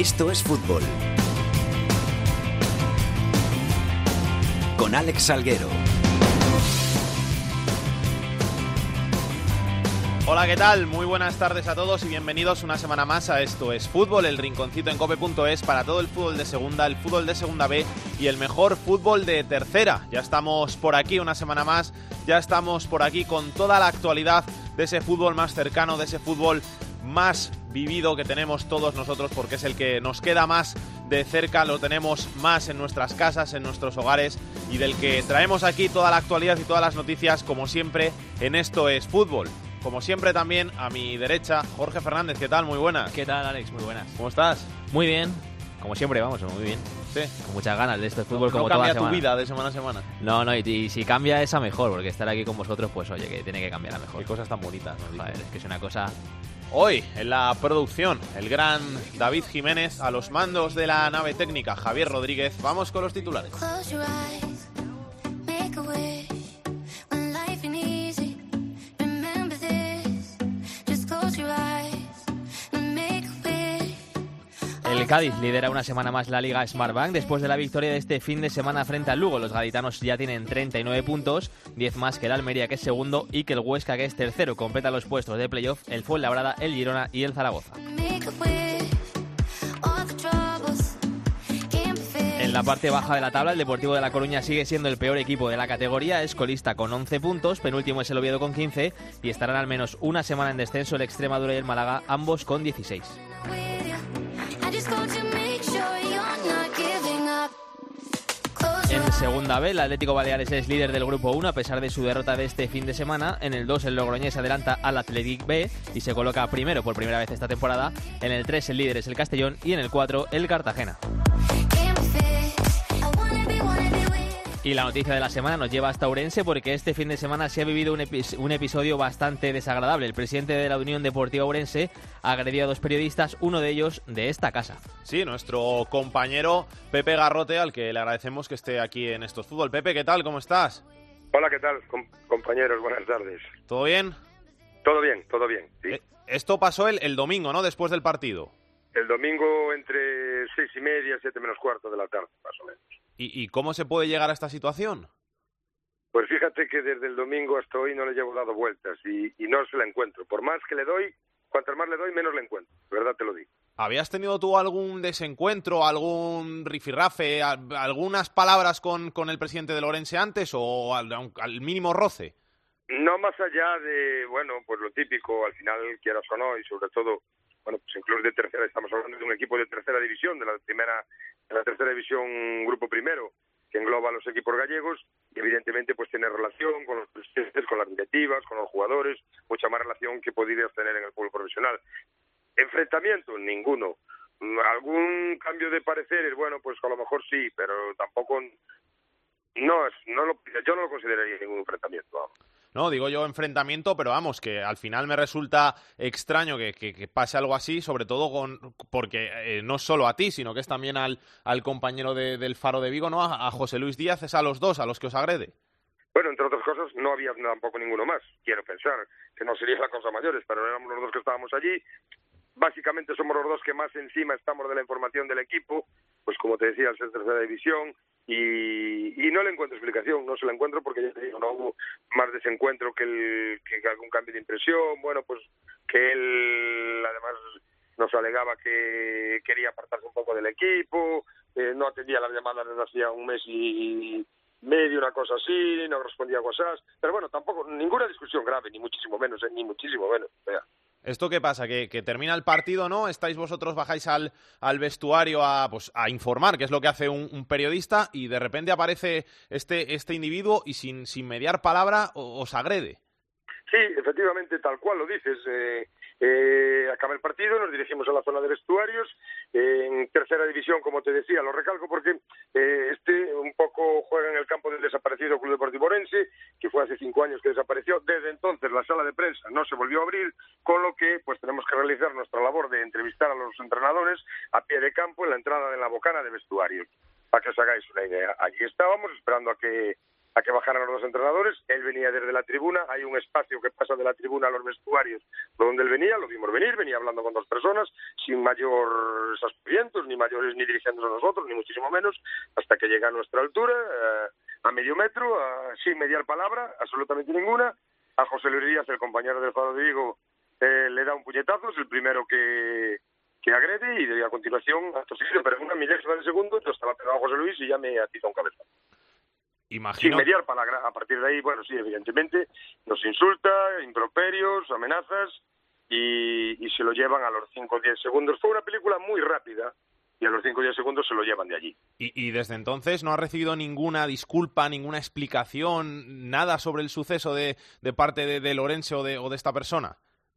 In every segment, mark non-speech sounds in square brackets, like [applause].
Esto es fútbol. Con Alex Salguero. Hola, ¿qué tal? Muy buenas tardes a todos y bienvenidos una semana más a Esto es Fútbol, el rinconcito en cope.es para todo el fútbol de segunda, el fútbol de segunda B y el mejor fútbol de tercera. Ya estamos por aquí una semana más, ya estamos por aquí con toda la actualidad de ese fútbol más cercano, de ese fútbol más vivido que tenemos todos nosotros porque es el que nos queda más de cerca, lo tenemos más en nuestras casas, en nuestros hogares y del que traemos aquí toda la actualidad y todas las noticias como siempre en Esto es Fútbol. Como siempre también a mi derecha, Jorge Fernández, ¿qué tal? Muy buenas. ¿Qué tal, Alex? Muy buenas. ¿Cómo estás? Muy bien. Como siempre, vamos, muy bien. Sí. Con muchas ganas de este fútbol no, como no cambia toda tu vida de semana a semana. No, no, y, y si cambia esa mejor, porque estar aquí con vosotros, pues oye, que tiene que cambiar a mejor. Qué cosas tan bonitas. nos Joder, es que es una cosa... Hoy, en la producción, el gran David Jiménez, a los mandos de la nave técnica Javier Rodríguez. Vamos con los titulares. El Cádiz lidera una semana más la Liga Smartbank después de la victoria de este fin de semana frente al Lugo. Los gaditanos ya tienen 39 puntos, 10 más que el Almería que es segundo y que el Huesca que es tercero. Completa los puestos de playoff el Fuenlabrada, el Girona y el Zaragoza. En la parte baja de la tabla, el Deportivo de La Coruña sigue siendo el peor equipo de la categoría, es colista con 11 puntos, penúltimo es el Oviedo con 15 y estarán al menos una semana en descenso el Extremadura y el Málaga, ambos con 16. En segunda B, el Atlético Baleares es líder del grupo 1 a pesar de su derrota de este fin de semana. En el 2, el Logroñés adelanta al Athletic B y se coloca primero por primera vez esta temporada. En el 3, el líder es el Castellón y en el 4, el Cartagena. Y la noticia de la semana nos lleva hasta Ourense porque este fin de semana se ha vivido un, epi- un episodio bastante desagradable. El presidente de la Unión Deportiva Ourense agredió a dos periodistas, uno de ellos de esta casa. Sí, nuestro compañero Pepe Garrote, al que le agradecemos que esté aquí en Estos Fútbol. Pepe, ¿qué tal? ¿Cómo estás? Hola, ¿qué tal, com- compañeros? Buenas tardes. ¿Todo bien? Todo bien, todo bien. Sí. Eh, Esto pasó el, el domingo, ¿no? Después del partido. El domingo entre seis y media, siete menos cuarto de la tarde, más o menos. ¿Y, y cómo se puede llegar a esta situación? Pues fíjate que desde el domingo hasta hoy no le llevo dado vueltas y, y no se la encuentro. Por más que le doy, cuanto más le doy, menos le encuentro. Verdad te lo digo. ¿Habías tenido tú algún desencuentro, algún rifirrafe, a- algunas palabras con, con el presidente de Lorense antes o al, al mínimo roce? No más allá de, bueno, pues lo típico, al final quieras o no, y sobre todo, bueno, pues en de tercera, estamos hablando de un equipo de tercera división, de la primera, de la tercera división grupo primero, que engloba a los equipos gallegos, y evidentemente pues tiene relación con los presidentes, con las directivas, con los jugadores, mucha más relación que podrías tener en el fútbol profesional. Enfrentamiento, ninguno. Mm, ¿Algún cambio de pareceres? Bueno, pues a lo mejor sí, pero tampoco, no, lo, yo no lo consideraría ningún enfrentamiento. No, digo yo enfrentamiento, pero vamos, que al final me resulta extraño que, que- pase algo así, sobre todo con porque eh, no solo a ti, sino que es también al, al compañero de- del Faro de Vigo, ¿no? A, a José Luis Díaz, es a los dos a los que os agrede. Bueno, entre otras cosas, no había tampoco ninguno más. Quiero pensar que no sería la cosa mayores, pero éramos los dos que estábamos allí. Básicamente somos los dos que más encima estamos de la información del equipo, pues como te decía, al ser tercera división, y, y no le encuentro explicación, no se la encuentro porque ya te digo, no hubo más desencuentro que, el, que algún cambio de impresión, bueno, pues que él además nos alegaba que quería apartarse un poco del equipo, eh, no atendía las llamadas desde hacía un mes y medio, una cosa así, no respondía a WhatsApp, pero bueno, tampoco, ninguna discusión grave, ni muchísimo menos, eh, ni muchísimo menos. o. ¿Esto qué pasa? ¿Que, que termina el partido, no? ¿Estáis vosotros, bajáis al, al vestuario a, pues, a informar, que es lo que hace un, periodista, y de repente aparece este, este individuo y sin, sin mediar palabra os agrede? Sí, efectivamente, tal cual lo dices. Eh, eh, acaba el partido, nos dirigimos a la zona de vestuarios. En tercera división, como te decía, lo recalco porque eh, este un poco juega en el campo del desaparecido Club Deportivo Orense, que fue hace cinco años que desapareció. Desde entonces la sala de prensa no se volvió a abrir, con lo que pues tenemos que realizar nuestra labor de entrevistar a los entrenadores a pie de campo en la entrada de la bocana de vestuarios. Para que os hagáis una idea. Allí estábamos esperando a que a que bajaran los dos entrenadores. Él venía desde la tribuna, hay un espacio que pasa de la tribuna a los vestuarios donde él venía, lo vimos venir, venía hablando con dos personas, sin mayores aspavientos, ni mayores ni dirigiéndose a nosotros, ni muchísimo menos, hasta que llega a nuestra altura, eh, a medio metro, a- sin mediar palabra, absolutamente ninguna. A José Luis Díaz, el compañero del Faro de eh, le da un puñetazo, es el primero que, que agrede y a continuación, seguido, pero una milésima de segundo, yo estaba pegado a José Luis y ya me atiza un cabezazo sin Imagino, mediar palabra. A partir de ahí, bueno, sí, evidentemente, nos insulta, improperios, amenazas y, y se lo llevan a los 5 o 10 segundos. Fue una película muy rápida y a los 5 o 10 segundos se lo llevan de allí. y, y desde entonces no ha recibido ninguna disculpa, ninguna explicación, nada sobre el suceso de, de parte de, de Lorenzo o de, o de esta persona.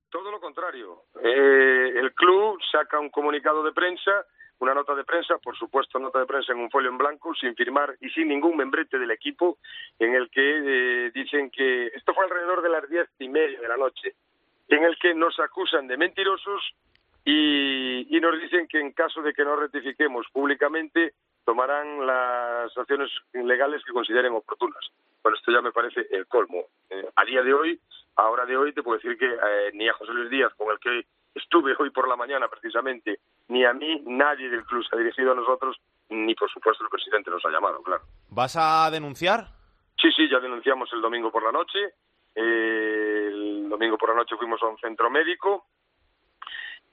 Todo lo contrario. Eh, el club saca un comunicado de prensa, una nota de prensa, por supuesto, nota de prensa en un folio en blanco, sin firmar y sin ningún membrete del equipo, en el que eh, dicen que esto fue alrededor de las diez y media de la noche, en el que nos acusan de mentirosos y, y nos dicen que en caso de que no rectifiquemos públicamente tomarán las acciones legales que consideren oportunas. Bueno, esto ya me parece el colmo. Eh, a día de hoy, a hora de hoy, te puedo decir que eh, ni a José Luis Díaz, con el que estuve hoy por la mañana precisamente, ni a mí, nadie del club se ha dirigido a nosotros, ni por supuesto el presidente nos ha llamado, claro. ¿Vas a denunciar? Sí, sí, ya denunciamos el domingo por la noche. Eh, el domingo por la noche fuimos a un centro médico.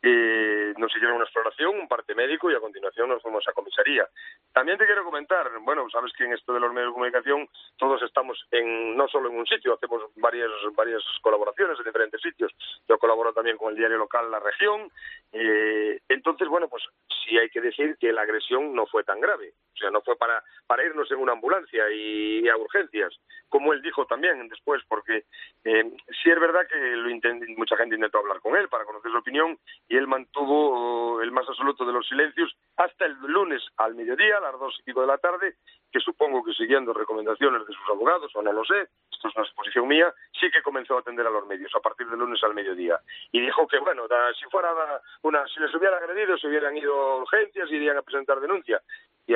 Eh, nos hicieron una exploración, un parte médico y a continuación nos fuimos a comisaría. También te quiero comentar, bueno, sabes que en esto de los medios de comunicación todos estamos en no solo en un sitio, hacemos varias varias colaboraciones en diferentes sitios. Yo colaboro también con el diario local La Región. Eh, entonces, bueno, pues sí hay que decir que la agresión no fue tan grave. O sea, no fue para, para irnos en una ambulancia y, a urgencias, como él dijo también después, porque eh, sí es verdad que lo intent- mucha gente intentó hablar con él para conocer su opinión y él mantuvo oh, el más absoluto de los silencios hasta el lunes al mediodía, a las dos y pico de la tarde, que supongo que siguiendo recomendaciones de sus abogados, o no lo sé, esto es una suposición mía, sí que comenzó a atender a los medios a partir del lunes al mediodía. Y dijo que, bueno, da- si fuera una, si les hubiera agredido, se hubieran ido a urgencias y irían a presentar denuncia.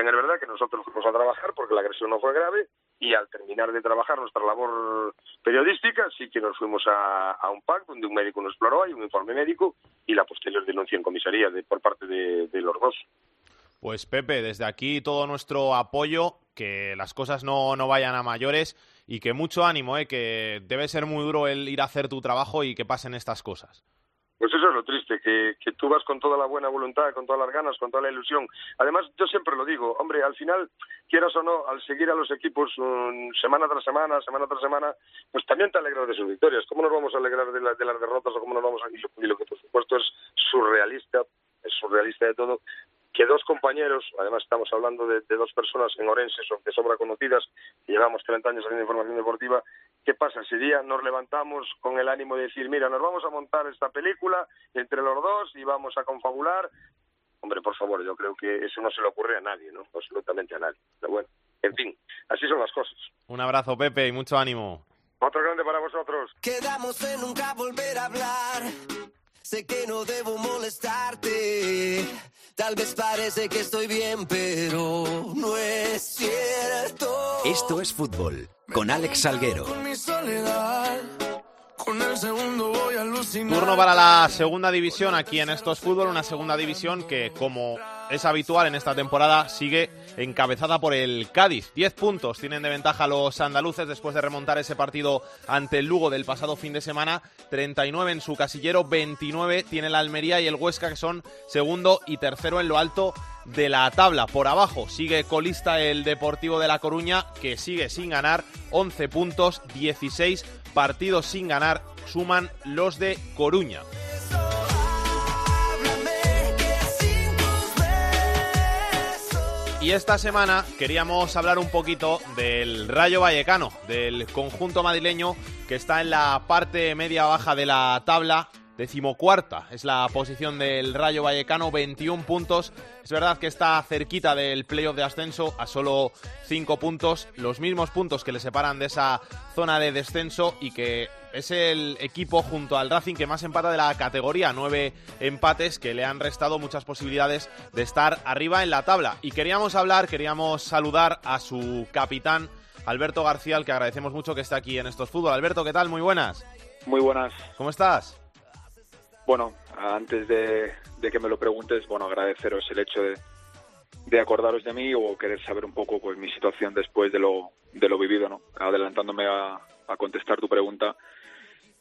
En verdad que nosotros fuimos a trabajar porque la agresión no fue grave y al terminar de trabajar nuestra labor periodística sí que nos fuimos a, a un PAC donde un médico nos exploró, hay un informe médico y la posterior denuncia en comisaría de, por parte de, de los dos. Pues Pepe, desde aquí todo nuestro apoyo, que las cosas no, no vayan a mayores y que mucho ánimo, ¿eh? que debe ser muy duro el ir a hacer tu trabajo y que pasen estas cosas. Pues eso es lo triste, que, que tú vas con toda la buena voluntad, con todas las ganas, con toda la ilusión. Además, yo siempre lo digo, hombre, al final, quieras o no, al seguir a los equipos um, semana tras semana, semana tras semana, pues también te alegras de sus victorias. ¿Cómo nos vamos a alegrar de, de las derrotas o cómo nos vamos a... Y lo, y lo que por supuesto es surrealista, es surrealista de todo, que dos compañeros, además estamos hablando de, de dos personas en Orense de sobra conocidas, que llevamos 30 años haciendo información deportiva, ¿qué pasa? Si día nos levantamos con el ánimo de decir, mira, nos vamos a montar esta película entre los dos y vamos a confabular, hombre, por favor, yo creo que eso no se le ocurre a nadie, ¿no? Absolutamente a nadie. Pero bueno, en fin, así son las cosas. Un abrazo, Pepe, y mucho ánimo. Otro grande para vosotros. Quedamos en nunca volver a hablar. Sé que no debo molestarte. Tal vez parece que estoy bien, pero no es cierto. Esto es fútbol con Alex Salguero. Con mi soledad, con el segundo voy a alucinar. Turno para la segunda división aquí en Estos Fútbol, una segunda división que, como es habitual en esta temporada, sigue encabezada por el Cádiz. 10 puntos tienen de ventaja los andaluces después de remontar ese partido ante el Lugo del pasado fin de semana. 39 en su casillero, 29 tiene la Almería y el Huesca que son segundo y tercero en lo alto de la tabla. Por abajo sigue colista el Deportivo de La Coruña que sigue sin ganar, 11 puntos, 16 partidos sin ganar, suman los de Coruña. Y esta semana queríamos hablar un poquito del Rayo Vallecano, del conjunto madrileño que está en la parte media baja de la tabla. Decimocuarta es la posición del Rayo Vallecano, 21 puntos. Es verdad que está cerquita del playoff de ascenso, a solo 5 puntos, los mismos puntos que le separan de esa zona de descenso y que es el equipo junto al Racing que más empata de la categoría, nueve empates que le han restado muchas posibilidades de estar arriba en la tabla. Y queríamos hablar, queríamos saludar a su capitán, Alberto García, al que agradecemos mucho que esté aquí en estos fútbol. Alberto, ¿qué tal? Muy buenas. Muy buenas. ¿Cómo estás? Bueno, antes de, de que me lo preguntes, bueno, agradeceros el hecho de, de acordaros de mí o querer saber un poco pues mi situación después de lo, de lo vivido, ¿no? Adelantándome a, a contestar tu pregunta,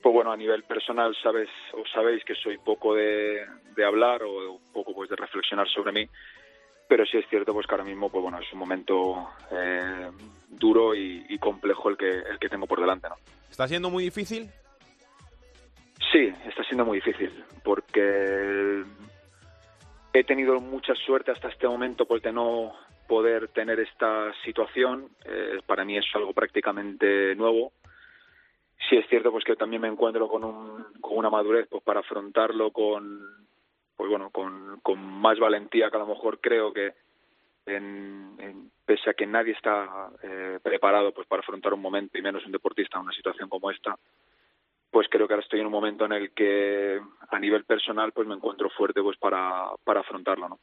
pues bueno, a nivel personal sabes o sabéis que soy poco de, de hablar o poco pues de reflexionar sobre mí, pero sí es cierto pues que ahora mismo pues bueno es un momento eh, duro y, y complejo el que el que tengo por delante, ¿no? ¿Está siendo muy difícil? Sí, está siendo muy difícil porque he tenido mucha suerte hasta este momento pues de no poder tener esta situación. Eh, para mí es algo prácticamente nuevo. Sí es cierto pues que también me encuentro con, un, con una madurez pues para afrontarlo con pues bueno con, con más valentía que a lo mejor creo que en, en, pese a que nadie está eh, preparado pues para afrontar un momento y menos un deportista en una situación como esta pues creo que ahora estoy en un momento en el que a nivel personal pues me encuentro fuerte pues para, para afrontarlo, ¿no?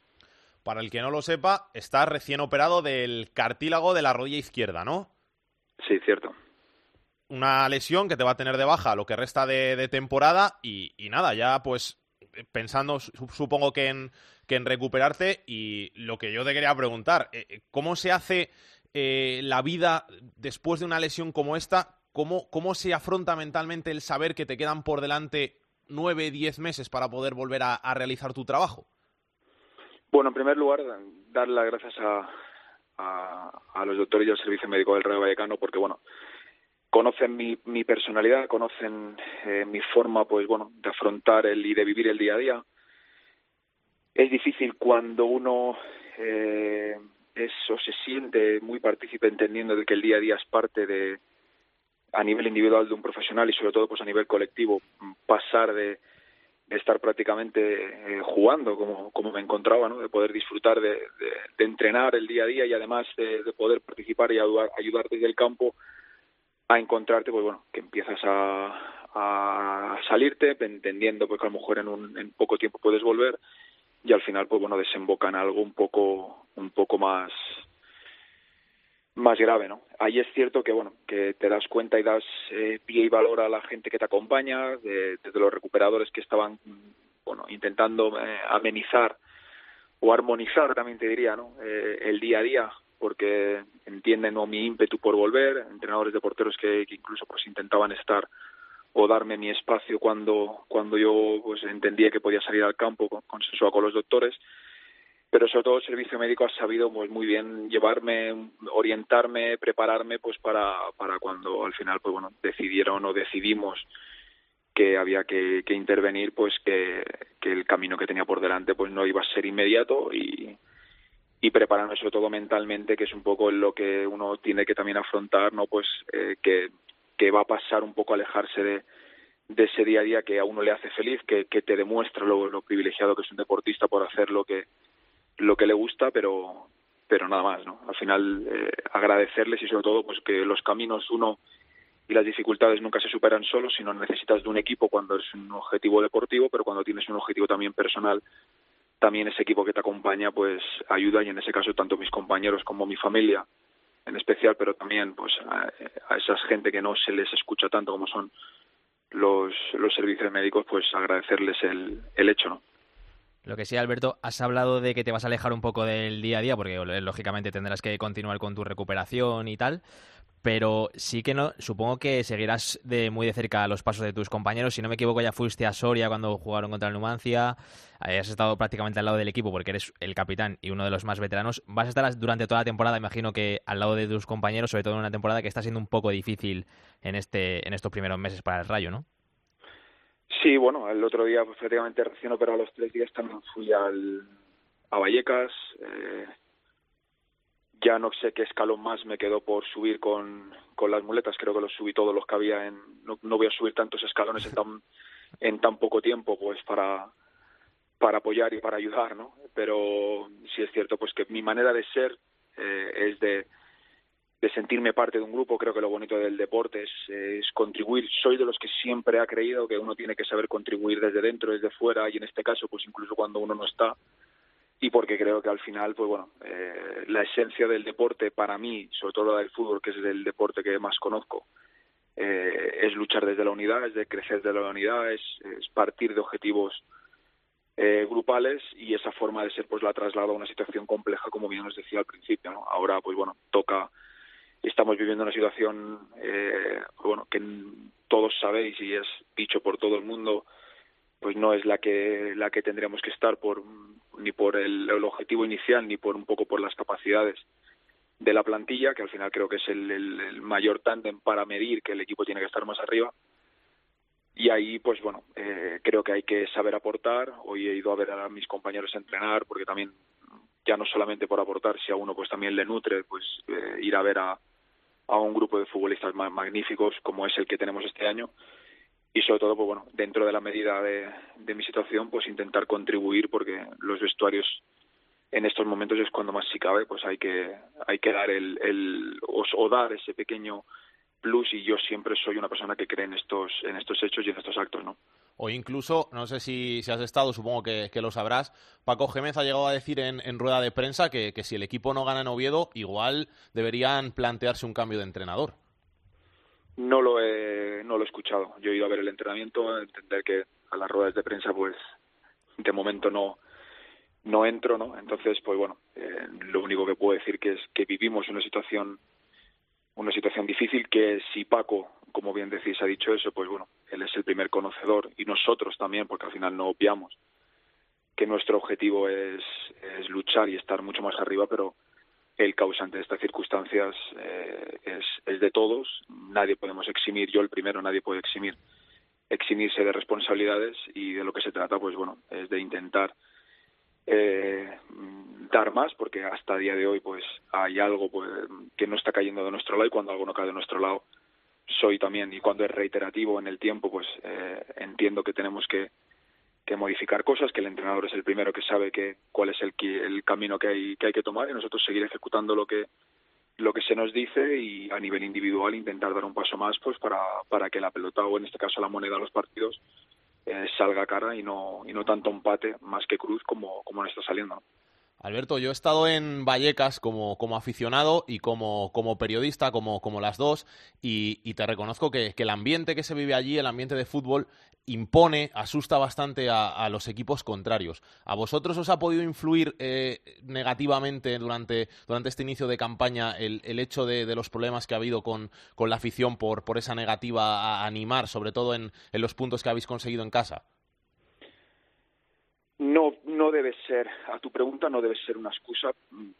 Para el que no lo sepa, está recién operado del cartílago de la rodilla izquierda, ¿no? Sí, cierto. Una lesión que te va a tener de baja lo que resta de, temporada y, nada, ya pues pensando supongo que en, que en recuperarte y lo que yo te quería preguntar, eh, ¿cómo se hace eh, la vida después de una lesión como esta ¿Cómo, ¿Cómo se afronta mentalmente el saber que te quedan por delante nueve, diez meses para poder volver a, realizar tu trabajo? Bueno, en primer lugar, dar las gracias a, a, los doctores y al Servicio Médico del Rayo Vallecano porque, bueno, conocen mi, personalidad, conocen eh, mi forma, pues, bueno, de afrontar el y de vivir el día a día. Es difícil cuando uno eh, eso se siente muy partícipe entendiendo de que el día a día es parte de, a nivel individual de un profesional y sobre todo pues a nivel colectivo pasar de, estar prácticamente eh, jugando como, como me encontraba, ¿no? de poder disfrutar de, entrenar el día a día y además de, de poder participar y ayudar, ayudar desde el campo a encontrarte, pues bueno, que empiezas a, salirte, entendiendo pues que a lo mejor en, un, en poco tiempo puedes volver y al final pues bueno desemboca en algo un poco un poco más más grave, ¿no? Ahí es cierto que, bueno, que te das cuenta y das eh, pie y valor a la gente que te acompaña, de, desde los recuperadores que estaban, bueno, intentando eh, amenizar o armonizar, también te diría, ¿no? Eh, el día a día, porque entienden ¿no? mi ímpetu por volver, entrenadores de porteros que, que incluso pues intentaban estar o darme mi espacio cuando cuando yo pues entendía que podía salir al campo consensuado con los doctores pero sobre todo el servicio médico ha sabido pues muy bien llevarme, orientarme, prepararme pues para, para cuando al final pues bueno decidieron o decidimos que había que, que intervenir pues que, que el camino que tenía por delante pues no iba a ser inmediato y, y prepararme sobre todo mentalmente que es un poco lo que uno tiene que también afrontar no pues eh, que, que va a pasar un poco alejarse de, de ese día a día que a uno le hace feliz que, que te demuestra lo, lo privilegiado que es un deportista por hacer lo que lo que le gusta, pero pero nada más, ¿no? Al final eh, agradecerles y sobre todo pues que los caminos uno y las dificultades nunca se superan solos, sino necesitas de un equipo cuando es un objetivo deportivo, pero cuando tienes un objetivo también personal, también ese equipo que te acompaña pues ayuda y en ese caso tanto mis compañeros como mi familia en especial, pero también pues a, a esa gente que no se les escucha tanto como son los, los servicios médicos, pues agradecerles el, el hecho, ¿no? Lo que sí, Alberto, has hablado de que te vas a alejar un poco del día a día, porque lógicamente tendrás que continuar con tu recuperación y tal, pero sí que no, supongo que seguirás de muy de cerca los pasos de tus compañeros. Si no me equivoco, ya fuiste a Soria cuando jugaron contra el Numancia, has estado prácticamente al lado del equipo porque eres el capitán y uno de los más veteranos. Vas a estar durante toda la temporada, imagino que al lado de tus compañeros, sobre todo en una temporada que está siendo un poco difícil en este en estos primeros meses para el Rayo, ¿no? Sí, bueno, el otro día pues, prácticamente recién operado los tres días también fui al, a Vallecas. Eh, ya no sé qué escalón más me quedó por subir con, con las muletas, creo que los subí todos los que había en... No, no voy a subir tantos escalones en tan, [laughs] en tan poco tiempo pues para, para apoyar y para ayudar, ¿no? Pero sí es cierto pues que mi manera de ser eh, es de de sentirme parte de un grupo. Creo que lo bonito del deporte es, es, contribuir. Soy de los que siempre ha creído que uno tiene que saber contribuir desde dentro, desde fuera, y en este caso, pues incluso cuando uno no está, y porque creo que al final, pues bueno, eh, la esencia del deporte para mí, sobre todo la del fútbol, que es el deporte que más conozco, eh, es luchar desde la unidad, es de crecer desde la unidad, es, es partir de objetivos eh, grupales y esa forma de ser pues la traslado a una situación compleja, como bien os decía al principio. ¿no? Ahora, pues bueno, toca, estamos viviendo una situación, eh, pues bueno, que todos sabéis y es dicho por todo el mundo, pues no es la que la que tendríamos que estar por ni por el, el objetivo inicial ni por un poco por las capacidades de la plantilla que al final creo que es el, el, mayor tándem para medir que el equipo tiene que estar más arriba. Y ahí pues bueno eh, creo que hay que saber aportar. Hoy he ido a ver a mis compañeros a entrenar porque también ya no solamente por aportar si a uno pues también le nutre pues eh, ir a ver a, a un grupo de futbolistas ma- magníficos como es el que tenemos este año y sobre todo pues bueno dentro de la medida de, de mi situación pues intentar contribuir porque los vestuarios en estos momentos es cuando más si cabe pues hay que hay que dar el, el o, dar ese pequeño plus y yo siempre soy una persona que cree en estos en estos hechos y en estos actos no O incluso, no sé si, si has estado, supongo que, que lo sabrás, Paco Gémez ha llegado a decir en, en rueda de prensa que, que si el equipo no gana en Oviedo, igual deberían plantearse un cambio de entrenador. No lo he, no lo he escuchado. Yo he ido a ver el entrenamiento, a entender que a las ruedas de prensa, pues, de momento no, no entro, ¿no? Entonces, pues bueno, eh, lo único que puedo decir que es que vivimos una situación, una situación difícil que si Paco, como bien decís, ha dicho eso, pues bueno, él es el primer conocedor y nosotros también, porque al final no obviamos que nuestro objetivo es, es luchar y estar mucho más arriba, pero el causante de estas circunstancias eh, es, es de todos. Nadie podemos eximir, yo el primero, nadie puede eximir, eximirse de responsabilidades y de lo que se trata, pues bueno, es de intentar eh, dar más, porque hasta día de hoy, pues hay algo pues, que no está cayendo de nuestro lado y cuando algo no cae de nuestro lado, soy también y cuando es reiterativo en el tiempo, pues eh, entiendo que tenemos que que modificar cosas, que el entrenador es el primero que sabe que cuál es el, el camino que hay, que hay que tomar y nosotros seguir ejecutando lo que lo que se nos dice y a nivel individual intentar dar un paso más pues para, para que la pelota o en este caso la moneda de los partidos eh, salga cara y no y no tanto empate más que cruz como, como nos está saliendo. Alberto, yo he estado en Vallecas como, como aficionado y como, como periodista, como, como las dos, y, te reconozco que, el ambiente que se vive allí, el ambiente de fútbol, impone, asusta bastante a, a los equipos contrarios. ¿A vosotros os ha podido influir eh, negativamente durante, durante este inicio de campaña el, el hecho de, de los problemas que ha habido con, con la afición por, por esa negativa a animar, sobre todo en, en los puntos que habéis conseguido en casa? No, no debe ser, a tu pregunta no debe ser una excusa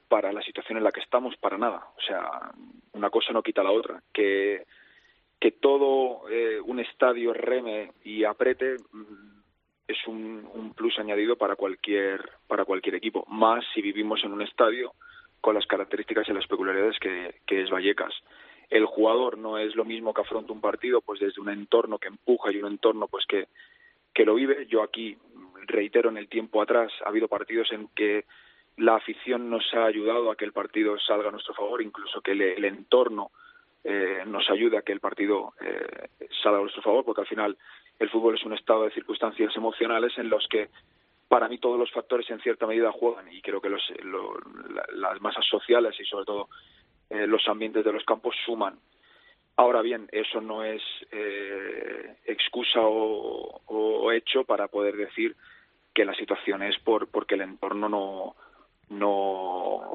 para la situación en la que estamos, para nada. O sea, una cosa no quita la otra. Que, que todo eh, un estadio reme y aprete mm, es un, un plus añadido para cualquier, para cualquier equipo, más si vivimos en un estadio con las características y las peculiaridades que, que es Vallecas. El jugador no es lo mismo que afronta un partido pues desde un entorno que empuja y un entorno pues que, que lo vive. Yo aquí reitero en el tiempo atrás ha habido partidos en que la afición nos ha ayudado a que el partido salga a nuestro favor, incluso que el, el entorno eh, nos ayude a que el partido eh, salga a nuestro favor, porque al final el fútbol es un estado de circunstancias emocionales en los que para mí todos los factores en cierta medida juegan y creo que los, lo, la, las masas sociales y sobre todo eh, los ambientes de los campos suman. Ahora bien, eso no es eh, excusa o, o, hecho para poder decir que la situación es por porque el entorno no no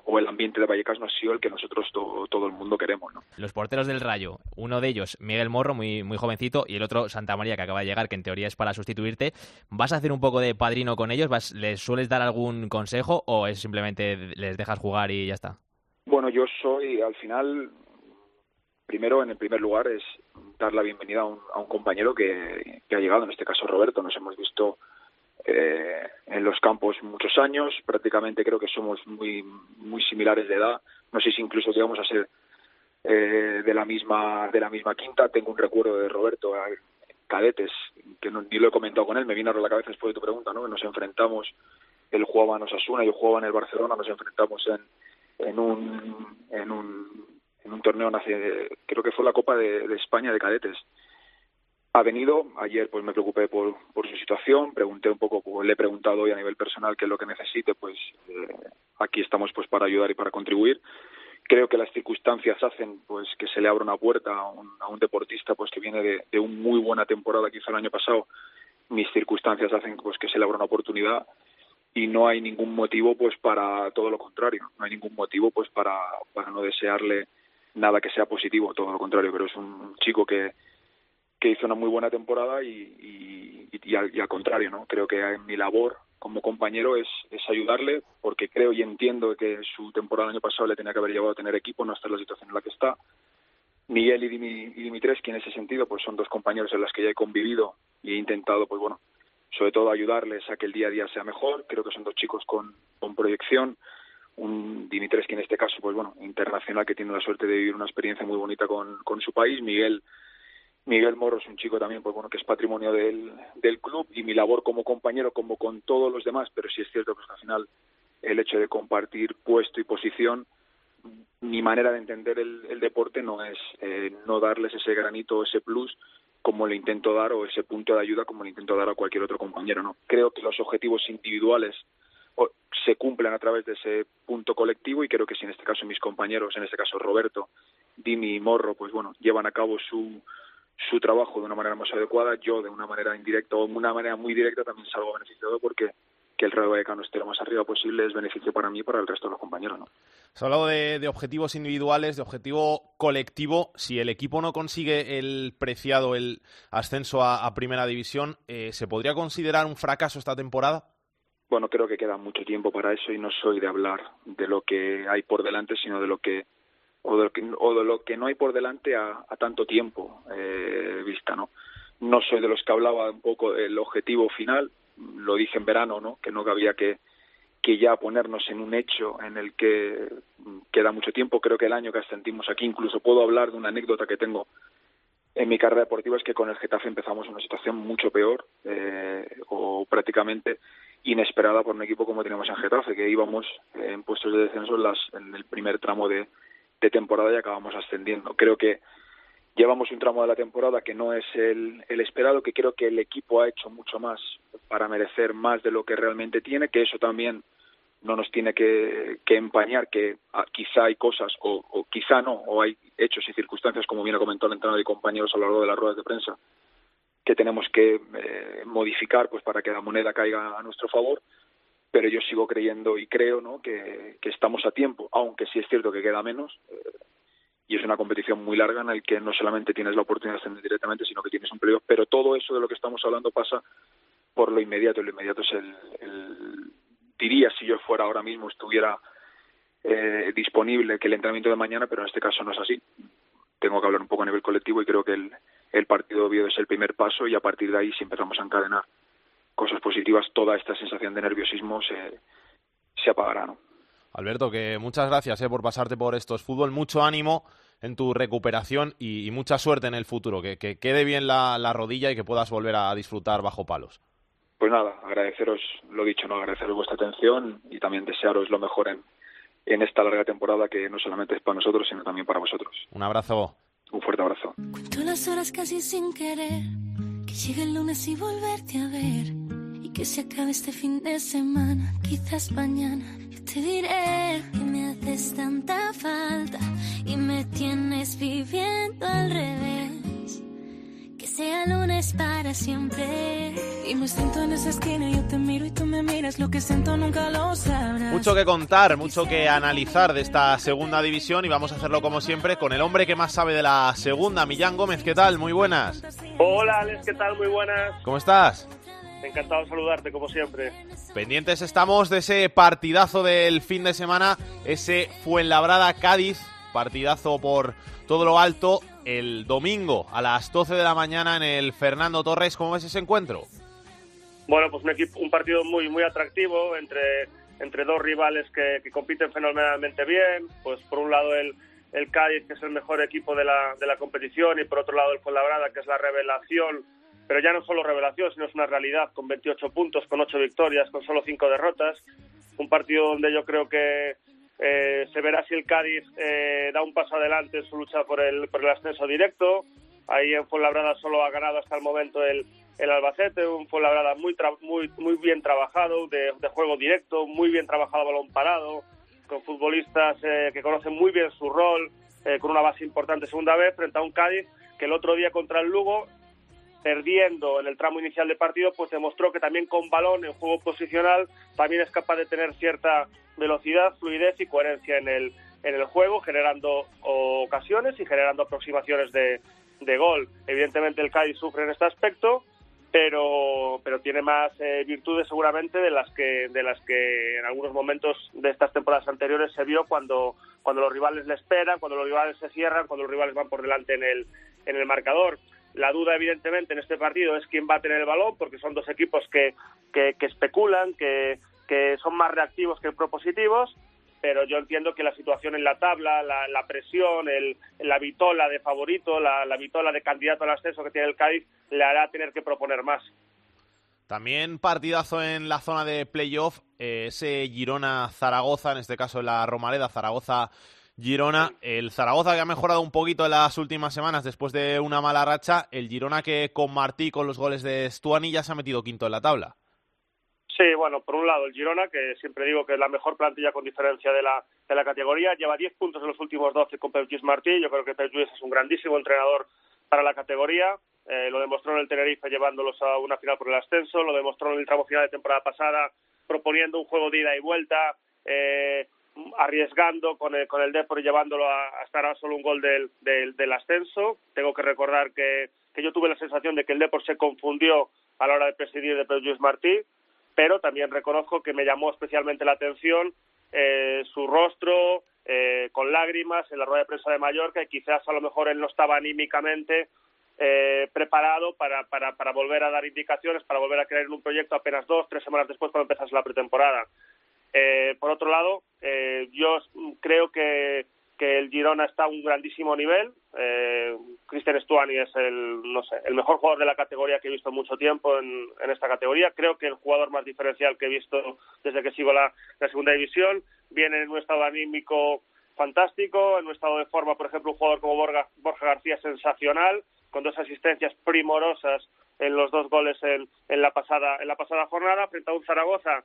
o el ambiente de Vallecas no ha sido el que nosotros to, todo el mundo queremos, ¿no? Los porteros del Rayo, uno de ellos Miguel Morro, muy muy jovencito, y el otro Santa María que acaba de llegar, que en teoría es para sustituirte. ¿Vas a hacer un poco de padrino con ellos? ¿Vas, ¿Les sueles dar algún consejo o es simplemente les dejas jugar y ya está? Bueno, yo soy al final primero, en el primer lugar, es dar la bienvenida a un, a un compañero que, que, ha llegado, en este caso Roberto. Nos hemos visto eh, en los campos muchos años, prácticamente creo que somos muy, muy similares de edad. No sé si incluso llegamos a ser eh, de la misma de la misma quinta. Tengo un recuerdo de Roberto en cadetes, que no, ni lo he comentado con él, me vino a la cabeza después de tu pregunta, ¿no? Nos enfrentamos, él jugaba en Osasuna, yo jugaba en el Barcelona, nos enfrentamos en, en un, en un en un torneo creo que fue la Copa de, España de cadetes. ha venido. Ayer pues me preocupé por, su situación, pregunté un poco, pues, le he preguntado hoy a nivel personal qué es lo que necesite, pues eh, aquí estamos pues para ayudar y para contribuir. Creo que las circunstancias hacen pues que se le abra una puerta a un, a un deportista pues que viene de, de una muy buena temporada que hizo el año pasado. Mis circunstancias hacen pues que se le abra una oportunidad y no hay ningún motivo pues para todo lo contrario, no hay ningún motivo pues para no desearle nada que sea positivo, todo lo contrario, pero es un chico que, que hizo una muy buena temporada y, y, al, y al contrario, ¿no? Creo que mi labor como compañero es, es ayudarle porque creo y entiendo que su temporada el año pasado le tenía que haber llevado a tener equipo, no estar en la situación en la que está. Miguel y, Dimi, y Dimitrescu en ese sentido pues son dos compañeros en los que ya he convivido y he intentado pues bueno sobre todo ayudarles a que el día a día sea mejor. Creo que son dos chicos con, con proyección. Un Dimitrescu en este caso, pues bueno, internacional que tiene la suerte de vivir una experiencia muy bonita con, con su país. Miguel Miguel Morro es un chico también, pues bueno, que es patrimonio del, del club y mi labor como compañero, como con todos los demás, pero sí es cierto pues, que al final el hecho de compartir puesto y posición, mi manera de entender el, el deporte no es eh, no darles ese granito, ese plus, como le intento dar o ese punto de ayuda como le intento dar a cualquier otro compañero, ¿no? Creo que los objetivos individuales se cumplen a través de ese punto colectivo y creo que si en este caso mis compañeros, en este caso Roberto, Dimi y Morro, pues bueno, llevan a cabo su su trabajo de una manera más adecuada, yo de una manera indirecta o de una manera muy directa también salgo beneficiado porque que el Rayo Vallecano esté lo más arriba posible es beneficio para mí y para el resto de los compañeros. ¿no? Has hablado de, objetivos individuales, de objetivo colectivo. Si el equipo no consigue el preciado, el ascenso a, a Primera División, eh, ¿se podría considerar un fracaso esta temporada? Bueno, creo que queda mucho tiempo para eso y no soy de hablar de lo que hay por delante, sino de lo que o de lo que, o de lo que no hay por delante a, a tanto tiempo eh, vista, ¿no? No soy de los que hablaba un poco del objetivo final, lo dije en verano, ¿no? Que no había que, que ya ponernos en un hecho en el que queda mucho tiempo. Creo que el año que ascentimos aquí, incluso puedo hablar de una anécdota que tengo en mi carrera deportiva, es que con el Getafe empezamos una situación mucho peor eh, o prácticamente inesperada por un equipo como teníamos en Getafe, que íbamos en puestos de descenso en, las, en el primer tramo de, temporada y acabamos ascendiendo. Creo que llevamos un tramo de la temporada que no es el, el, esperado, que creo que el equipo ha hecho mucho más para merecer más de lo que realmente tiene, que eso también no nos tiene que, que empañar, que ah, quizá hay cosas o, o, quizá no, o hay hechos y circunstancias, como bien ha comentado el entrenador y compañeros a lo largo de las ruedas de prensa, que tenemos que eh, modificar pues para que la moneda caiga a nuestro favor pero yo sigo creyendo y creo ¿no? que, estamos a tiempo, aunque sí es cierto que queda menos. Eh, y es una competición muy larga en la que no solamente tienes la oportunidad de ascender directamente, sino que tienes un playoff. Pero todo eso de lo que estamos hablando pasa por lo inmediato. Lo inmediato es el, el diría si yo fuera ahora mismo, estuviera eh, disponible que el entrenamiento de mañana, pero en este caso no es así. Tengo que hablar un poco a nivel colectivo y creo que el, el partido Oviedo es el primer paso y a partir de ahí si empezamos a encadenar cosas positivas, toda esta sensación de nerviosismo se, se apagará. ¿no? Alberto, que muchas gracias eh, por pasarte por estos fútbol, mucho ánimo en tu recuperación y, y mucha suerte en el futuro, que, que quede bien la, la, rodilla y que puedas volver a disfrutar bajo palos. Pues nada, agradeceros lo dicho, no agradeceros vuestra atención y también desearos lo mejor en, en esta larga temporada que no solamente es para nosotros, sino también para vosotros. Un abrazo. Un fuerte abrazo. Cuento las horas casi sin querer, que llegue el lunes y volverte a ver que se acabe este fin de semana, quizás mañana. Yo te diré que me haces tanta falta y me tienes viviendo al revés. Que sea lunes para siempre. Y me siento en esa esquina, yo te miro y tú me miras, lo que siento nunca lo sabrás. Mucho que contar, mucho que analizar de esta segunda división y vamos a hacerlo como siempre con el hombre que más sabe de la segunda, Millán Gómez. ¿Qué tal? Muy buenas. Hola, Alex, ¿qué tal? Muy buenas. ¿Cómo estás? Encantado de saludarte, como siempre. Pendientes estamos de ese partidazo del fin de semana, ese Fuenlabrada-Cádiz, partidazo por todo lo alto, el domingo a las 12 de la mañana en el Fernando Torres. ¿Cómo ves ese encuentro? Bueno, pues un, equipo, un partido muy, muy atractivo entre, entre dos rivales que, compiten fenomenalmente bien. Pues por un lado el, el Cádiz, que es el mejor equipo de la, de la competición, y por otro lado el Fuenlabrada, que es la revelación pero ya no solo revelación, sino es una realidad, con 28 puntos, con 8 victorias, con solo 5 derrotas. Un partido donde yo creo que eh, se verá si el Cádiz eh, da un paso adelante en su lucha por el, por el ascenso directo. Ahí en Fuenlabrada solo ha ganado hasta el momento el, el Albacete, un Fuenlabrada muy, muy, muy bien trabajado, de, juego directo, muy bien trabajado balón parado, con futbolistas eh, que conocen muy bien su rol, eh, con una base importante segunda vez, frente a un Cádiz que el otro día contra el Lugo, perdiendo en el tramo inicial de partido, pues demostró que también con balón en juego posicional también es capaz de tener cierta velocidad, fluidez y coherencia en el, en el juego, generando ocasiones y generando aproximaciones de, de gol. Evidentemente el Cádiz sufre en este aspecto, pero, pero tiene más eh, virtudes seguramente de las que de las que en algunos momentos de estas temporadas anteriores se vio cuando cuando los rivales le esperan, cuando los rivales se cierran, cuando los rivales van por delante en el en el marcador. La duda, evidentemente, en este partido es quién va a tener el balón, porque son dos equipos que, que, especulan, que, que son más reactivos que propositivos pero yo entiendo que la situación en la tabla, la, presión, el, la vitola de favorito, la, la vitola de candidato al ascenso que tiene el Cádiz, le hará tener que proponer más. También partidazo en la zona de playoff, eh, ese Girona-Zaragoza, en este caso la Romareda, Zaragoza-Girona. El Zaragoza que ha mejorado un poquito en las últimas semanas después de una mala racha. El Girona que con Martí, con los goles de Stuani, ya se ha metido quinto en la tabla. Sí, bueno, por un lado el Girona, que siempre digo que es la mejor plantilla con diferencia de la, de la categoría, lleva 10 puntos en los últimos 12 con Pep Martí. Yo creo que Pep es un grandísimo entrenador para la categoría. Eh, lo demostró en el Tenerife llevándolos a una final por el ascenso, lo demostró en el tramo final de temporada pasada proponiendo un juego de ida y vuelta, eh, arriesgando con el, con el Depor y llevándolo a, estar a solo un gol del, del, del, ascenso. Tengo que recordar que, que yo tuve la sensación de que el Depor se confundió a la hora de presidir de Pep Martí pero también reconozco que me llamó especialmente la atención eh, su rostro eh, con lágrimas en la rueda de prensa de Mallorca y quizás a lo mejor él no estaba anímicamente eh, preparado para, para, para, volver a dar indicaciones, para volver a creer en un proyecto apenas dos, tres semanas después cuando empezase la pretemporada. Por otro lado, yo creo que que el Girona está a un grandísimo nivel. Eh, Cristian Stuani es el, no sé, el mejor jugador de la categoría que he visto mucho tiempo en, esta categoría. Creo que el jugador más diferencial que he visto desde que sigo la, segunda división. Viene en un estado anímico fantástico, en un estado de forma, por ejemplo, un jugador como Borja, Borja García sensacional, con dos asistencias primorosas en los dos goles en, en, la pasada en la pasada jornada frente a un Zaragoza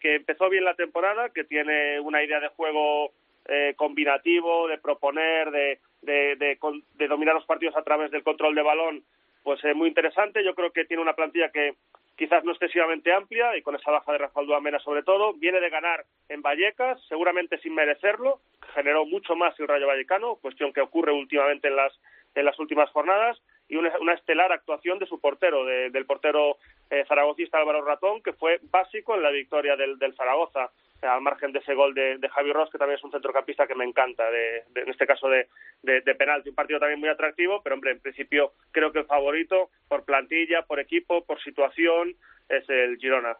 que empezó bien la temporada, que tiene una idea de juego eh, combinativo, de proponer, de, de, de, dominar los partidos a través del control de balón, pues es muy interesante. Yo creo que tiene una plantilla que quizás no excesivamente amplia y con esa baja de Rafael Duamena sobre todo. Viene de ganar en Vallecas, seguramente sin merecerlo. Generó mucho más el Rayo Vallecano, cuestión que ocurre últimamente en las, en las últimas jornadas. Y una, una estelar actuación de su portero, del portero eh, zaragocista Álvaro Ratón, que fue básico en la victoria del, Zaragoza al margen de ese gol de, de Javi Ross, que también es un centrocampista que me encanta, de, en este caso de, de, penalti. Un partido también muy atractivo, pero hombre, en principio creo que el favorito por plantilla, por equipo, por situación, es el Girona.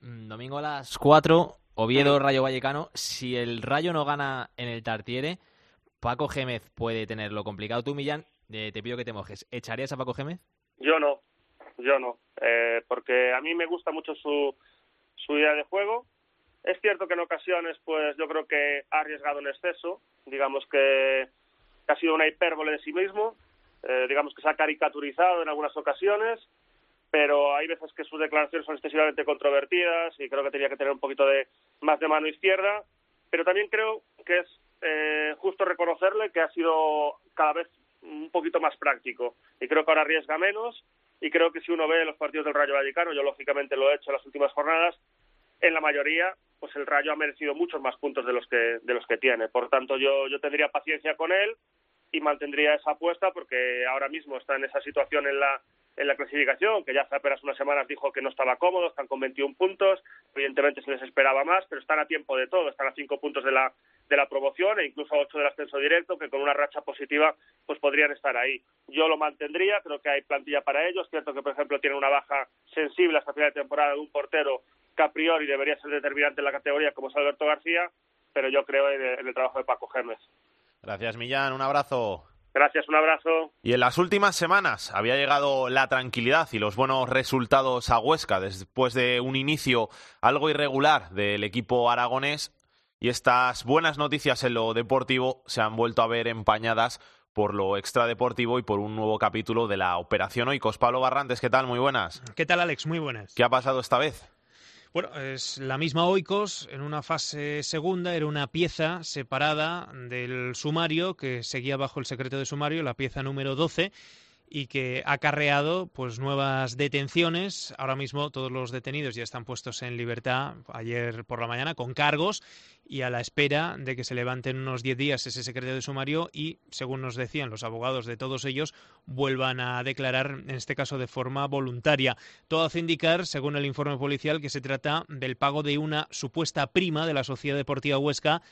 Mm, domingo a las 4, Oviedo Rayo Vallecano. Si el Rayo no gana en el Tartiere, Paco Gémez puede tenerlo complicado. Tú, Millán, eh, te pido que te mojes. ¿Echarías a Paco Gémez? Yo no, yo no, eh, porque a mí me gusta mucho su, su idea de juego. Es cierto que en ocasiones, pues yo creo que ha arriesgado en exceso, digamos que ha sido una hipérbole de sí mismo, eh, digamos que se ha caricaturizado en algunas ocasiones, pero hay veces que sus declaraciones son excesivamente controvertidas y creo que tenía que tener un poquito de más de mano izquierda, pero también creo que es eh, justo reconocerle que ha sido cada vez un poquito más práctico y creo que ahora arriesga menos y creo que si uno ve los partidos del Rayo Vallecano, yo lógicamente lo he hecho en las últimas jornadas, en la mayoría pues el Rayo ha merecido muchos más puntos de los que de los que tiene. Por tanto, yo yo tendría paciencia con él y mantendría esa apuesta porque ahora mismo está en esa situación en la en la clasificación, que ya hace apenas unas semanas dijo que no estaba cómodo, están con 21 puntos, evidentemente se les esperaba más, pero están a tiempo de todo, están a 5 puntos de la de la promoción e incluso a 8 del ascenso directo, que con una racha positiva pues podrían estar ahí. Yo lo mantendría, creo que hay plantilla para ellos, cierto que por ejemplo tiene una baja sensible hasta final de temporada de un portero que a priori debería ser determinante en la categoría como es Alberto García, pero yo creo en el, trabajo de Paco Gémez. Gracias, Millán. Un abrazo. Gracias, un abrazo. Y en las últimas semanas había llegado la tranquilidad y los buenos resultados a Huesca después de un inicio algo irregular del equipo aragonés y estas buenas noticias en lo deportivo se han vuelto a ver empañadas por lo extradeportivo y por un nuevo capítulo de la Operación Oikos. Pablo Barrantes, ¿qué tal? Muy buenas. ¿Qué tal, Alex? Muy buenas. ¿Qué ha pasado esta vez? Bueno, es la misma Oikos en una fase segunda, era una pieza separada del sumario que seguía bajo el secreto de sumario, la pieza número 12 y que ha acarreado pues nuevas detenciones. Ahora mismo todos los detenidos ya están puestos en libertad ayer por la mañana con cargos y a la espera de que se levanten unos 10 días ese secreto de sumario y, según nos decían los abogados de todos ellos, vuelvan a declarar, en este caso de forma voluntaria. Todo hace indicar, según el informe policial, que se trata del pago de una supuesta prima de la Sociedad Deportiva Huesca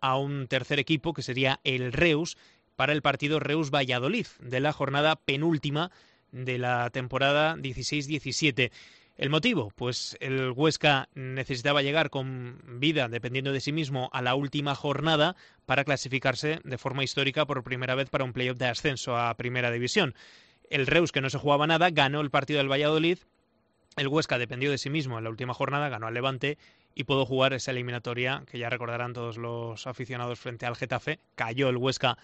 a un tercer equipo, que sería el Reus, para el partido Reus Valladolid de la jornada penúltima de la temporada 16-17. ¿El motivo? Pues el Huesca necesitaba llegar con vida, dependiendo de sí mismo, a la última jornada para clasificarse de forma histórica por primera vez para un playoff de ascenso a Primera División. El Reus, que no se jugaba nada, ganó el partido del Valladolid. El Huesca dependió de sí mismo en la última jornada, ganó al Levante y pudo jugar esa eliminatoria que ya recordarán todos los aficionados frente al Getafe. Cayó el Huesca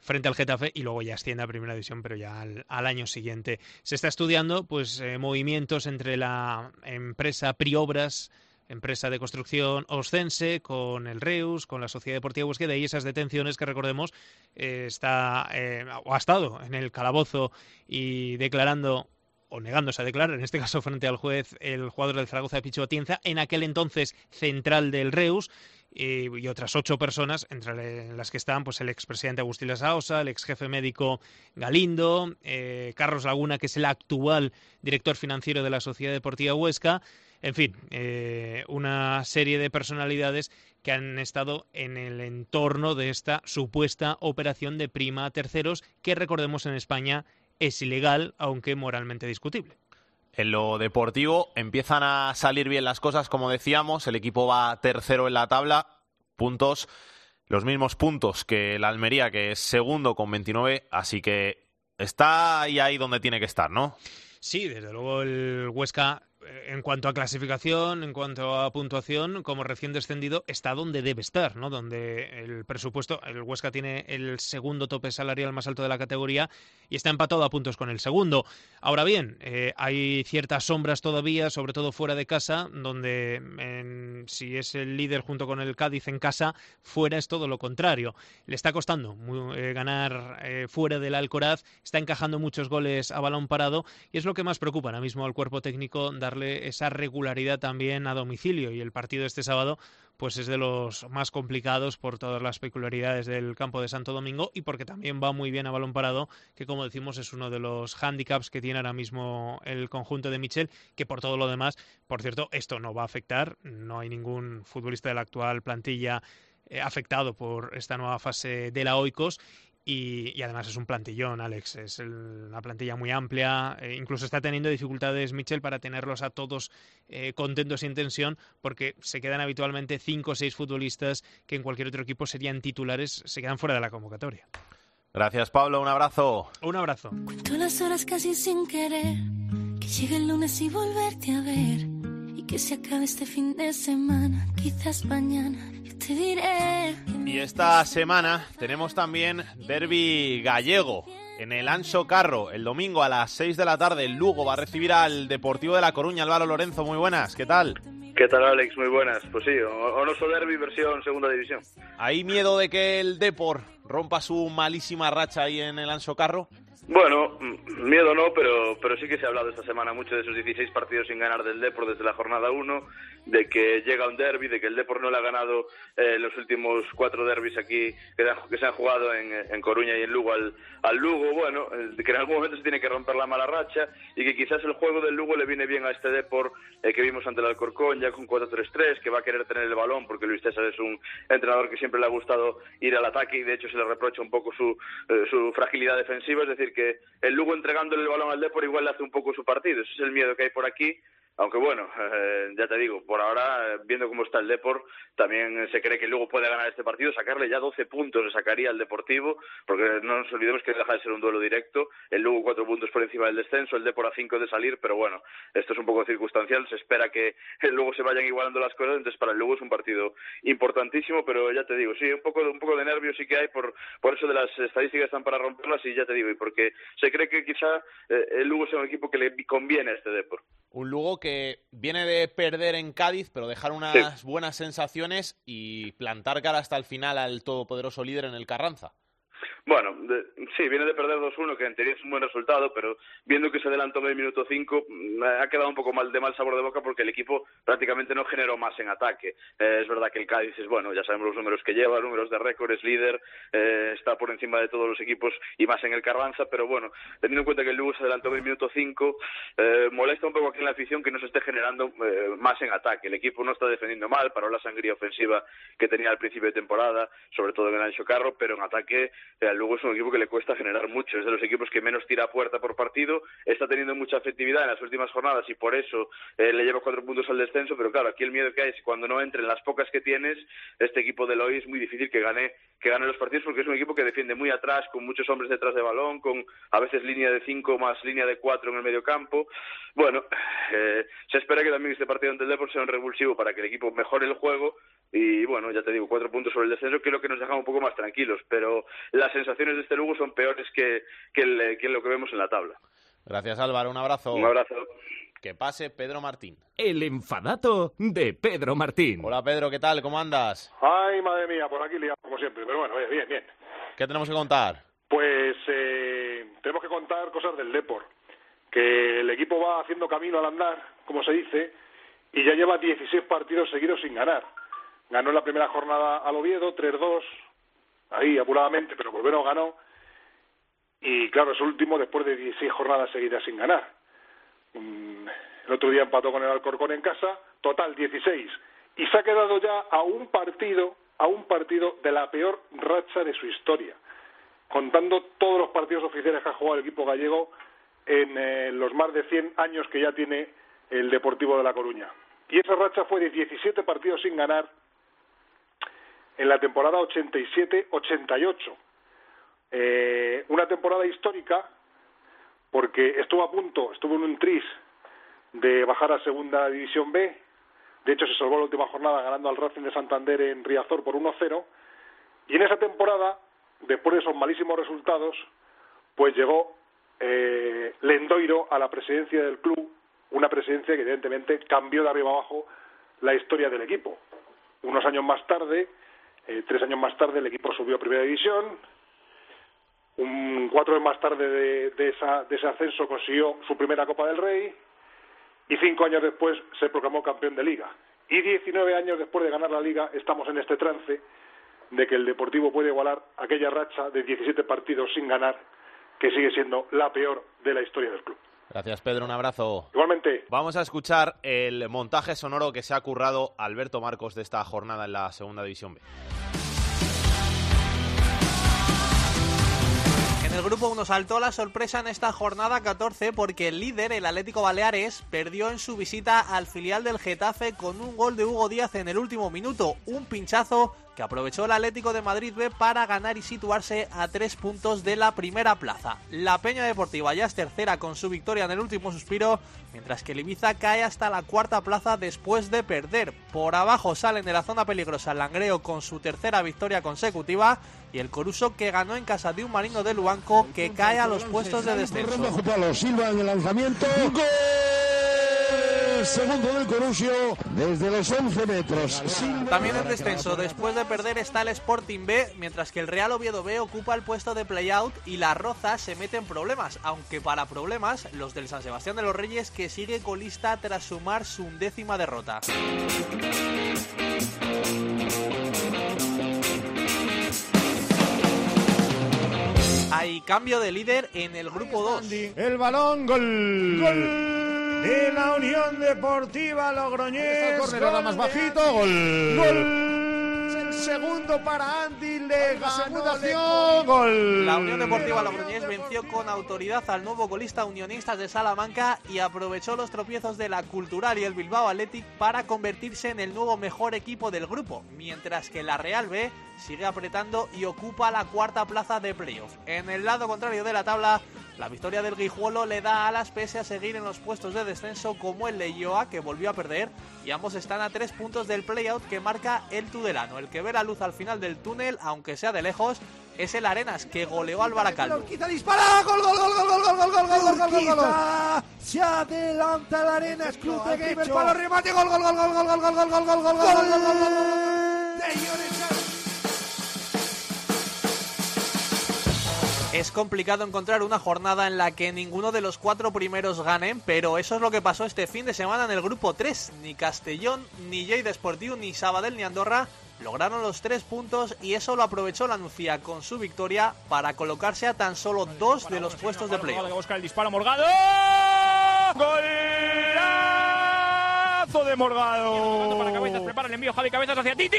frente al Getafe y luego ya asciende a Primera División, pero ya al, año siguiente. Se está estudiando pues eh, movimientos entre la empresa Priobras, empresa de construcción Oscense, con el Reus, con la Sociedad Deportiva Búsqueda y esas detenciones que recordemos eh, está eh, o ha estado en el calabozo y declarando o negándose a declarar, en este caso frente al juez, el jugador del Zaragoza de Picho Atienza, en aquel entonces central del Reus, y, otras ocho personas, entre las que están pues, el expresidente Agustín Lasaosa, el ex jefe médico Galindo, eh, Carlos Laguna, que es el actual director financiero de la Sociedad Deportiva Huesca, en fin, eh, una serie de personalidades que han estado en el entorno de esta supuesta operación de prima a terceros, que recordemos en España es ilegal, aunque moralmente discutible. En lo deportivo empiezan a salir bien las cosas, como decíamos, el equipo va tercero en la tabla, puntos, los mismos puntos que el Almería, que es segundo con 29, así que está ahí, ahí donde tiene que estar, ¿no? Sí, desde luego el Huesca en cuanto a clasificación, en cuanto a puntuación, como recién descendido, está donde debe estar, ¿no? Donde el presupuesto, el Huesca tiene el segundo tope salarial más alto de la categoría y está empatado a puntos con el segundo. Ahora bien, eh, hay ciertas sombras todavía, sobre todo fuera de casa, donde si es el líder junto con el Cádiz en casa, fuera es todo lo contrario. Le está costando eh, ganar eh, fuera del Alcoraz, está encajando muchos goles a balón parado y es lo que más preocupa ahora mismo al cuerpo técnico darle esa regularidad también a domicilio. Y el partido este sábado pues es de los más complicados por todas las peculiaridades del campo de Santo Domingo y porque también va muy bien a balón parado, que como decimos es uno de los handicaps que tiene ahora mismo el conjunto de Michel, que por todo lo demás, por cierto, esto no va a afectar, no hay ningún futbolista de la actual plantilla eh, afectado por esta nueva fase de la Oikos y, además es un plantillón, Alex. Es una plantilla muy amplia. Eh, incluso está teniendo dificultades Mitchell para tenerlos a todos eh, contentos y en tensión, porque se quedan habitualmente cinco o seis futbolistas que en cualquier otro equipo serían titulares, se quedan fuera de la convocatoria. Gracias, Pablo. Un abrazo. Un abrazo. Cuento las horas casi sin querer, que llegue el lunes y volverte a ver que se acabe este fin de semana, quizás mañana yo te diré. Y esta semana tenemos también derby gallego en el Anso Carro. El domingo a las 6 de la tarde el Lugo va a recibir al Deportivo de La Coruña. Álvaro Lorenzo, muy buenas, ¿qué tal? ¿Qué tal, Alex? Muy buenas. Pues sí, Onoso Derby versión segunda división. ¿Hay miedo de que el Depor rompa su malísima racha ahí en el Anso Carro? Bueno, miedo no, pero, pero sí que se ha hablado esta semana mucho de esos 16 partidos sin ganar del Depor desde la jornada 1, de que llega un derby, de que el Depor no le ha ganado eh, los últimos cuatro derbis aquí que, se han jugado en, Coruña y en Lugo al, al Lugo. Bueno, de que en algún momento se tiene que romper la mala racha y que quizás el juego del Lugo le viene bien a este Depor eh, que vimos ante el Alcorcón ya con 4-3-3, que va a querer tener el balón porque Luis César es un entrenador que siempre le ha gustado ir al ataque y de hecho se le reprocha un poco su, eh, su fragilidad defensiva, es decir, que el Lugo entregándole el balón al Depor igual le hace un poco su partido. Ese es el miedo que hay por aquí. Aunque bueno, [laughs] eh, ya te digo, por ahora, eh, viendo cómo está el Depor, también se cree que luego puede ganar este partido, sacarle ya 12 puntos le sacaría al Deportivo, porque no nos olvidemos que deja de ser un duelo directo, el Lugo cuatro puntos por encima del descenso, el Depor a cinco de salir, pero bueno, esto es un poco circunstancial, se espera que [laughs] luego se vayan igualando las cosas, entonces para el Lugo es un partido importantísimo, pero ya te digo, sí, un poco, un poco de nervios sí que hay por, por eso de las estadísticas están para romperlas y ya te digo, y porque se cree que quizá eh, el Lugo sea un equipo que le conviene a este Depor. Un Lugo que viene de perder en Cádiz, pero dejar unas buenas sensaciones y plantar cara hasta el final al todopoderoso líder en el Carranza. Bueno, sí, viene de perder 2-1, que en teoría es un buen resultado, pero viendo que se adelantó en el minuto 5, mm, ha quedado un poco mal de mal sabor de boca porque el equipo prácticamente no generó más en ataque. Eh, es verdad que el Cádiz es bueno, ya sabemos los números que lleva, números de récord, es líder, eh, está por encima de todos los equipos y más en el Carranza, pero bueno, teniendo en cuenta que el Lugo se adelantó en el minuto 5, eh, molesta un poco aquí en la afición que no se esté generando más en ataque. El equipo no está defendiendo mal, para la sangría ofensiva que tenía al principio de temporada, sobre todo en el Ancho Carro, pero en ataque luego es un equipo que le cuesta generar mucho, es de los equipos que menos tira puerta por partido, está teniendo mucha efectividad en las últimas jornadas y por eso eh, le lleva cuatro puntos al descenso, pero claro, aquí el miedo que hay es cuando no entren las pocas que tienes, este equipo de Lois es muy difícil que gane, que gane los partidos porque es un equipo que defiende muy atrás, con muchos hombres detrás de balón, con a veces línea de cinco más línea de cuatro en el medio campo. Bueno, eh, se espera que también este partido ante el Depor sea un revulsivo para que el equipo mejore el juego y bueno, ya te digo, cuatro puntos sobre el descenso, lo que nos deja un poco más tranquilos, pero la sensaciones de este Lugo son peores que, que, lo que vemos en la tabla. Gracias Álvaro, un abrazo. Un abrazo. Que pase Pedro Martín. El enfadato de Pedro Martín. Hola Pedro, ¿qué tal? ¿Cómo andas? Ay, madre mía, por aquí liado como siempre, pero bueno, bien, bien. ¿Qué tenemos que contar? Pues eh, tenemos que contar cosas del Depor, que el equipo va haciendo camino al andar, como se dice, y ya lleva 16 partidos seguidos sin ganar. Ganó en la primera jornada al Oviedo, 3-2, ahí apuradamente, pero menos ganó. Y claro, es último después de 16 jornadas seguidas sin ganar. el otro día empató con el Alcorcón en casa, total 16. Y se ha quedado ya a un partido, a un partido de la peor racha de su historia, contando todos los partidos oficiales que ha jugado el equipo gallego en eh, los más de 100 años que ya tiene el Deportivo de La Coruña. Y esa racha fue de 17 partidos sin ganar en la temporada 87-88. Eh, una temporada histórica porque estuvo a punto, estuvo en un tris de bajar a Segunda División B. De hecho, se salvó la última jornada ganando al Racing de Santander en Riazor por 1-0. Y en esa temporada, después de esos malísimos resultados, pues llegó eh, Lendoiro a la presidencia del club, una presidencia que evidentemente cambió de arriba abajo la historia del equipo. Unos años más tarde, eh, tres años más tarde el equipo subió a Primera División. Un, cuatro años más tarde de, ese ascenso consiguió su primera Copa del Rey y cinco años después se proclamó campeón de Liga. Y diecinueve años después de ganar la Liga estamos en este trance de que el Deportivo puede igualar aquella racha de 17 partidos sin ganar que sigue siendo la peor de la historia del club. Gracias, Pedro. Un abrazo. Igualmente. Vamos a escuchar el montaje sonoro que se ha currado Alberto Marcos de esta jornada en la Segunda División B. En el grupo 1 saltó la sorpresa en esta jornada 14 porque el líder, el Atlético Baleares, perdió en su visita al filial del Getafe con un gol de Hugo Díaz en el último minuto, un pinchazo que aprovechó el Atlético de Madrid B para ganar y situarse a tres puntos de la primera plaza. La Peña Deportiva ya es tercera con su victoria en el último suspiro, mientras que el Ibiza cae hasta la cuarta plaza después de perder. Por abajo salen de la zona peligrosa el Langreo con su tercera victoria consecutiva y el Coruso que ganó en casa de un marino de Luanco que cae a los puestos de descenso segundo del Corusio desde los 11 metros. También en descenso, después de perder está el Sporting B, mientras que el Real Oviedo B ocupa el puesto de playout y la Roza se mete en problemas, aunque para problemas los del San Sebastián de los Reyes que sigue colista tras sumar su undécima derrota. Hay cambio de líder en el grupo 2. El balón, gol. Gol de la Unión Deportiva Logroñés. El córner más bajito, gol. Gol. Segundo para Andy, le la segunda acción, gol. La Unión Deportiva Logroñés venció con autoridad al nuevo golista Unionistas de Salamanca y aprovechó los tropiezos de la Cultural y el Bilbao Athletic para convertirse en el nuevo mejor equipo del grupo, mientras que la Real B sigue apretando y ocupa la cuarta plaza de playoff. En el lado contrario de la tabla, la victoria del Guijuelo le da alas pese a seguir en los puestos de descenso como el Leioa, que volvió a perder, y ambos están a tres puntos del playout que marca el Tudelano. El que ve la luz al final del túnel, aunque sea de lejos, es el Arenas, que goleó al Baracaldo. Quita dispara, gol, gol, gol, gol, gol, gol, gol, gol, gol, gol, gol, gol. Se adelanta el Arenas, Club de Gamer para el remate, gol, gol, gol, gol, gol, gol, gol, gol, gol, gol, gol, gol, gol, gol, gol, gol. Es complicado encontrar una jornada en la que ninguno de los cuatro primeros ganen, pero eso es lo que pasó este fin de semana en el grupo 3. Ni Castellón, ni Lleida Sportiu, ni Sabadell, ni Andorra lograron los tres puntos y eso lo aprovechó la Nucía con su victoria para colocarse a tan solo dos de los puestos de playoff. busca el disparo Morgado. ¡Golazo de Morgado! Para cabezas, prepara el envío Javi Cabezas hacia Titi.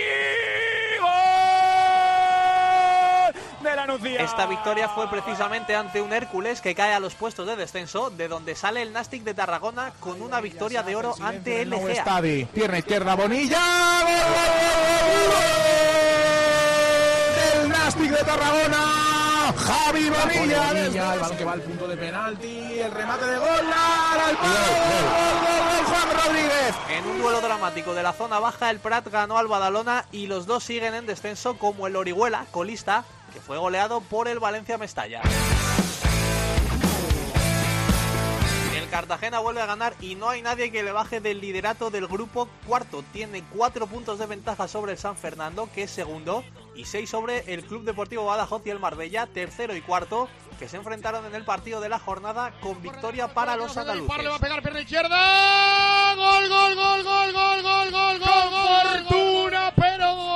De la Nucía. Esta victoria fue precisamente ante un Hércules que cae a los puestos de descenso, de donde sale el Nastic de Tarragona con una victoria de oro ante el Egea. Estadi, pierna izquierda, Bonilla. ¡Gol, gol, gol! Del Nastic de Tarragona. Javi Bonilla. Bonilla, el balón que va al punto de penalti. El remate de gol. Palo. Gol, Juan Rodríguez. En un duelo dramático de la zona baja, el Prat ganó al Badalona y los dos siguen en descenso como el Orihuela, colista, que fue goleado por el Valencia Mestalla. El Cartagena vuelve a ganar y no hay nadie que le baje del liderato del grupo cuarto. Tiene cuatro puntos de ventaja sobre el San Fernando, que es segundo, y seis sobre el Club Deportivo Badajoz y el Marbella, tercero y cuarto, que se enfrentaron en el partido de la jornada con victoria para los andaluces. Le va a pegar izquierda. Gol, gol, gol, gol, gol, gol, gol, gol. Fortuna, pero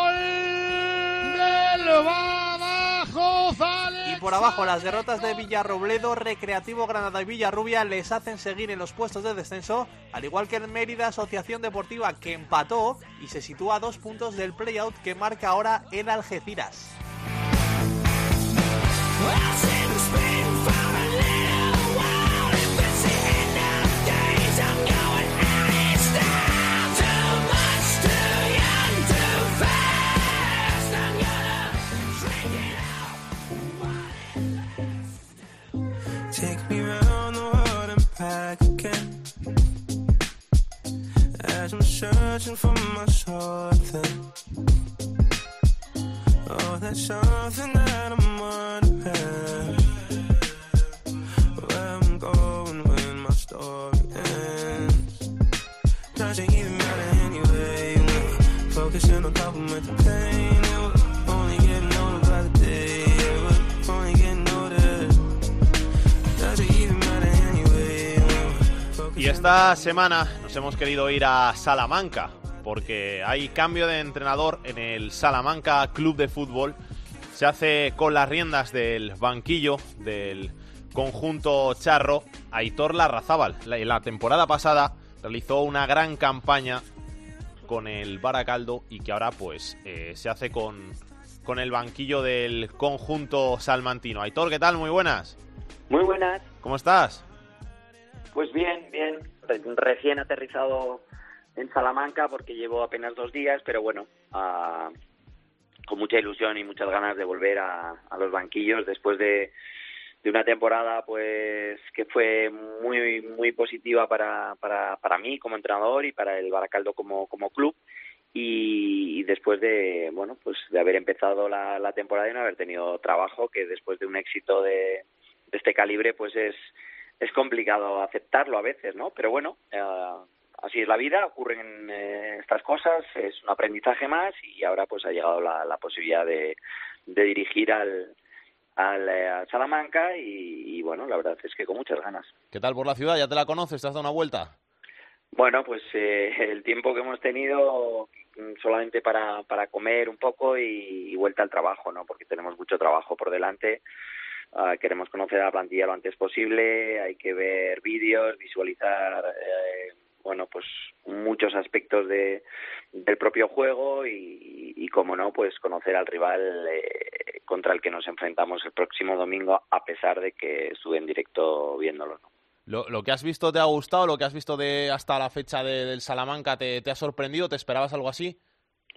por abajo, las derrotas de Villarrobledo, Recreativo Granada y Villarrubia les hacen seguir en los puestos de descenso, al igual que el Mérida Asociación Deportiva que empató y se sitúa a dos puntos del playout que marca ahora el Algeciras. Searching for my something. Oh, that's something that I'm wondering. Where I'm going when my story ends. Doesn't even matter anyway. Focusing on coping with the pain. And we're only getting older by the day. We're only getting older. Doesn't even matter anyway. Y esta semana nos hemos querido ir a Salamanca porque hay cambio de entrenador en el Salamanca Club de Fútbol. Se hace con las riendas del banquillo del conjunto charro Aitor Larrazábal. La, la temporada pasada realizó una gran campaña con el Baracaldo y que ahora pues eh, se hace con, con el banquillo del conjunto salmantino. Aitor, ¿qué tal? Muy buenas. Muy buenas. ¿Cómo estás? Pues bien, bien. Re- Recién aterrizado en Salamanca porque llevo apenas dos días, pero bueno, ah, con mucha ilusión y muchas ganas de volver a, a los banquillos después de, de una temporada pues que fue muy muy positiva para, para, para mí como entrenador y para el Baracaldo como, como club. Y, y después de bueno pues de haber empezado la, temporada y no haber tenido trabajo que después de un éxito de este calibre pues es es complicado aceptarlo a veces no pero bueno eh, así es la vida ocurren eh, estas cosas es un aprendizaje más y ahora pues ha llegado la, la posibilidad de, de dirigir al al, eh, al Salamanca y, y bueno la verdad es que con muchas ganas ¿Qué tal por la ciudad? ¿Ya te la conoces? ¿Te has dado una vuelta? Bueno, pues eh, el tiempo que hemos tenido solamente para, para comer un poco y, y vuelta al trabajo, ¿no? Porque tenemos mucho trabajo por delante. Ah, queremos conocer a la plantilla lo antes posible, hay que ver vídeos, visualizar, eh, bueno, pues muchos aspectos de, del propio juego y, y, como no, pues conocer al rival eh, contra el que nos enfrentamos el próximo domingo, a pesar de que estuve en directo viéndolo. ¿no? Lo, lo, que has visto te ha gustado? ¿Lo que has visto de hasta la fecha de, del Salamanca te, te ha sorprendido? ¿Te esperabas algo así?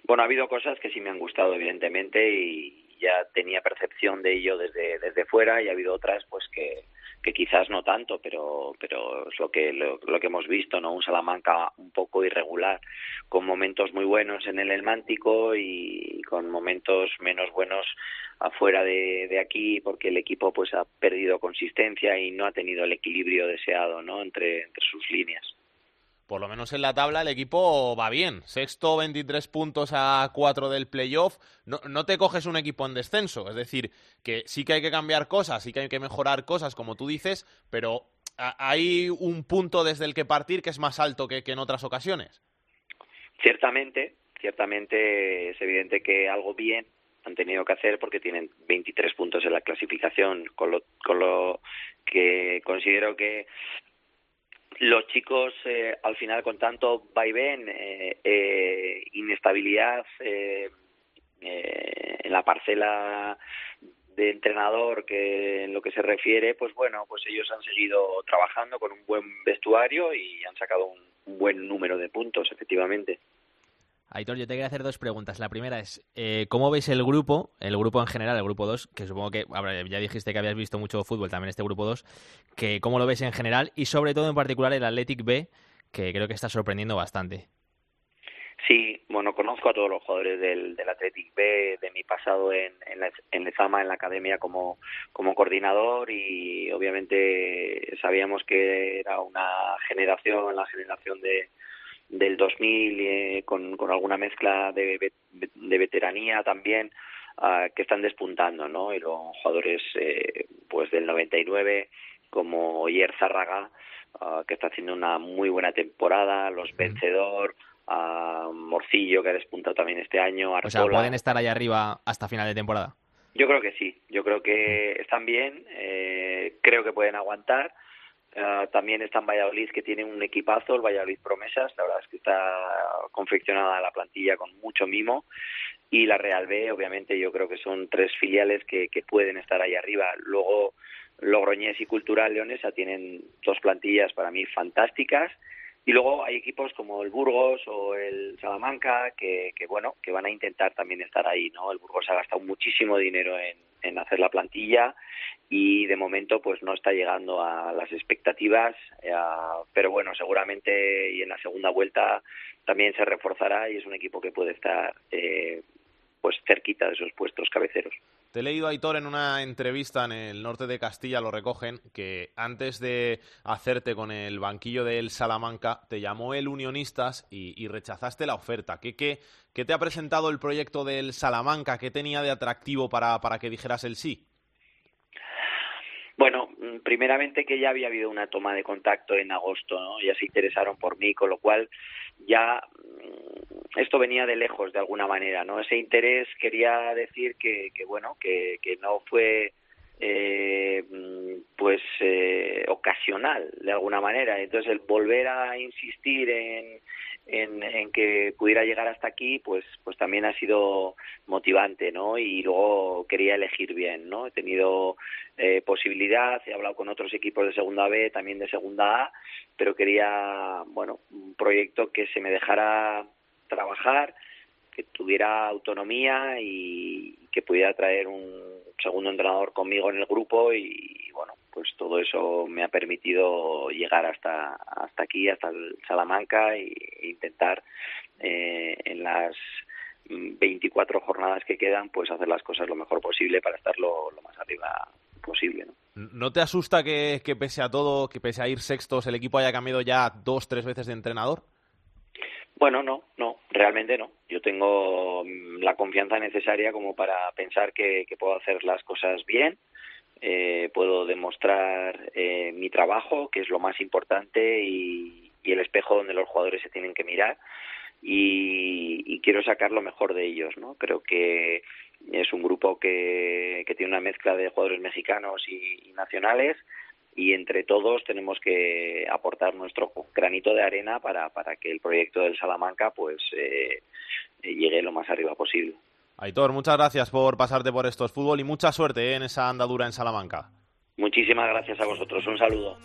Bueno, ha habido cosas que sí me han gustado, evidentemente, y ya tenía percepción de ello desde, desde fuera, y ha habido otras pues que, que quizás no tanto, pero, pero es lo que, lo, lo, que hemos visto, ¿no? Un Salamanca un poco irregular, con momentos muy buenos en el Elmántico y con momentos menos buenos afuera de, de aquí, porque el equipo pues ha perdido consistencia y no ha tenido el equilibrio deseado, ¿no? Entre, entre sus líneas por lo menos en la tabla el equipo va bien. Sexto, 23 puntos a 4 del playoff. No, no, te coges un equipo en descenso. Es decir, que sí que hay que cambiar cosas, sí que hay que mejorar cosas, como tú dices, pero hay un punto desde el que partir que es más alto que, que en otras ocasiones. Ciertamente, ciertamente es evidente que algo bien han tenido que hacer porque tienen 23 puntos en la clasificación, con lo, con lo que considero que los chicos eh, al final con tanto vaivén, eh, eh, inestabilidad eh, en la parcela de entrenador que en lo que se refiere, pues bueno, pues ellos han seguido trabajando con un buen vestuario y han sacado un buen número de puntos, efectivamente. Aitor, yo te quería hacer dos preguntas. La primera es, eh, ¿cómo veis el grupo, el grupo en general, el grupo 2, que supongo que, ya dijiste que habías visto mucho fútbol también este grupo 2, que cómo lo ves en general y sobre todo en particular el Athletic B, que creo que está sorprendiendo bastante? Sí, bueno, conozco a todos los jugadores del, del Athletic B, de mi pasado en, en, la, en Lezama, en la academia como, como coordinador y obviamente sabíamos que era una generación, la generación de, del 2000 eh, con, con alguna mezcla de, de veteranía también uh, que están despuntando, ¿no? Y los jugadores eh, pues del 99 como Yer Zárraga uh, que está haciendo una muy buena temporada, los Vencedor, uh, Morcillo que ha despuntado también este año, Artola. O sea, pueden estar ahí arriba hasta final de temporada. Yo creo que sí, yo creo que están bien, eh, creo que pueden aguantar Uh, también está en Valladolid, que tiene un equipazo, el Valladolid Promesas. La verdad es que está confeccionada la plantilla con mucho mimo. Y la Real B, obviamente, yo creo que son tres filiales que, que pueden estar ahí arriba. Luego, Logroñés y Cultural Leonesa tienen dos plantillas para mí fantásticas. Y luego hay equipos como el Burgos o el Salamanca que, que bueno, que van a intentar también estar ahí, ¿no? El Burgos ha gastado muchísimo dinero en, hacer la plantilla y de momento pues no está llegando a las expectativas eh, pero bueno seguramente y en la segunda vuelta también se reforzará y es un equipo que puede estar eh, pues cerquita de esos puestos cabeceros te he leído, Aitor, en una entrevista en el norte de Castilla, lo recogen, que antes de hacerte con el banquillo del Salamanca, te llamó el Unionistas y, y rechazaste la oferta. ¿Qué, qué, ¿Qué te ha presentado el proyecto del Salamanca? ¿Qué tenía de atractivo para, para que dijeras el sí? Bueno, primeramente que ya había habido una toma de contacto en agosto, ¿no? Ya se interesaron por mí, con lo cual ya esto venía de lejos de alguna manera, ¿no? Ese interés quería decir que, que bueno, que, que no fue eh, pues eh, ocasional de alguna manera. Entonces el volver a insistir en, en, que pudiera llegar hasta aquí, pues, pues también ha sido motivante, ¿no? Y luego quería elegir bien, ¿no? He tenido eh, posibilidad, he hablado con otros equipos de segunda B, también de segunda A, pero quería, bueno, un proyecto que se me dejara trabajar, que tuviera autonomía y que pudiera traer un segundo entrenador conmigo en el grupo y, bueno, pues todo eso me ha permitido llegar hasta hasta aquí, hasta el Salamanca e, intentar eh, en las 24 jornadas que quedan, pues hacer las cosas lo mejor posible para estar lo, más arriba posible. ¿no? ¿No te asusta que, que pese a todo, que pese a ir sextos, el equipo haya cambiado ya dos, tres veces de entrenador? Bueno, no, no, realmente no. Yo tengo la confianza necesaria como para pensar que, que puedo hacer las cosas bien, eh, puedo demostrar eh, mi trabajo, que es lo más importante, y, y, el espejo donde los jugadores se tienen que mirar, y, y, quiero sacar lo mejor de ellos, ¿no? Creo que es un grupo que, que tiene una mezcla de jugadores mexicanos y, y nacionales, y entre todos tenemos que aportar nuestro granito de arena para, para que el proyecto del Salamanca pues eh, llegue lo más arriba posible. Aitor, muchas gracias por pasarte por estos fútbol y mucha suerte eh, en esa andadura en Salamanca. Muchísimas gracias a vosotros. Un saludo.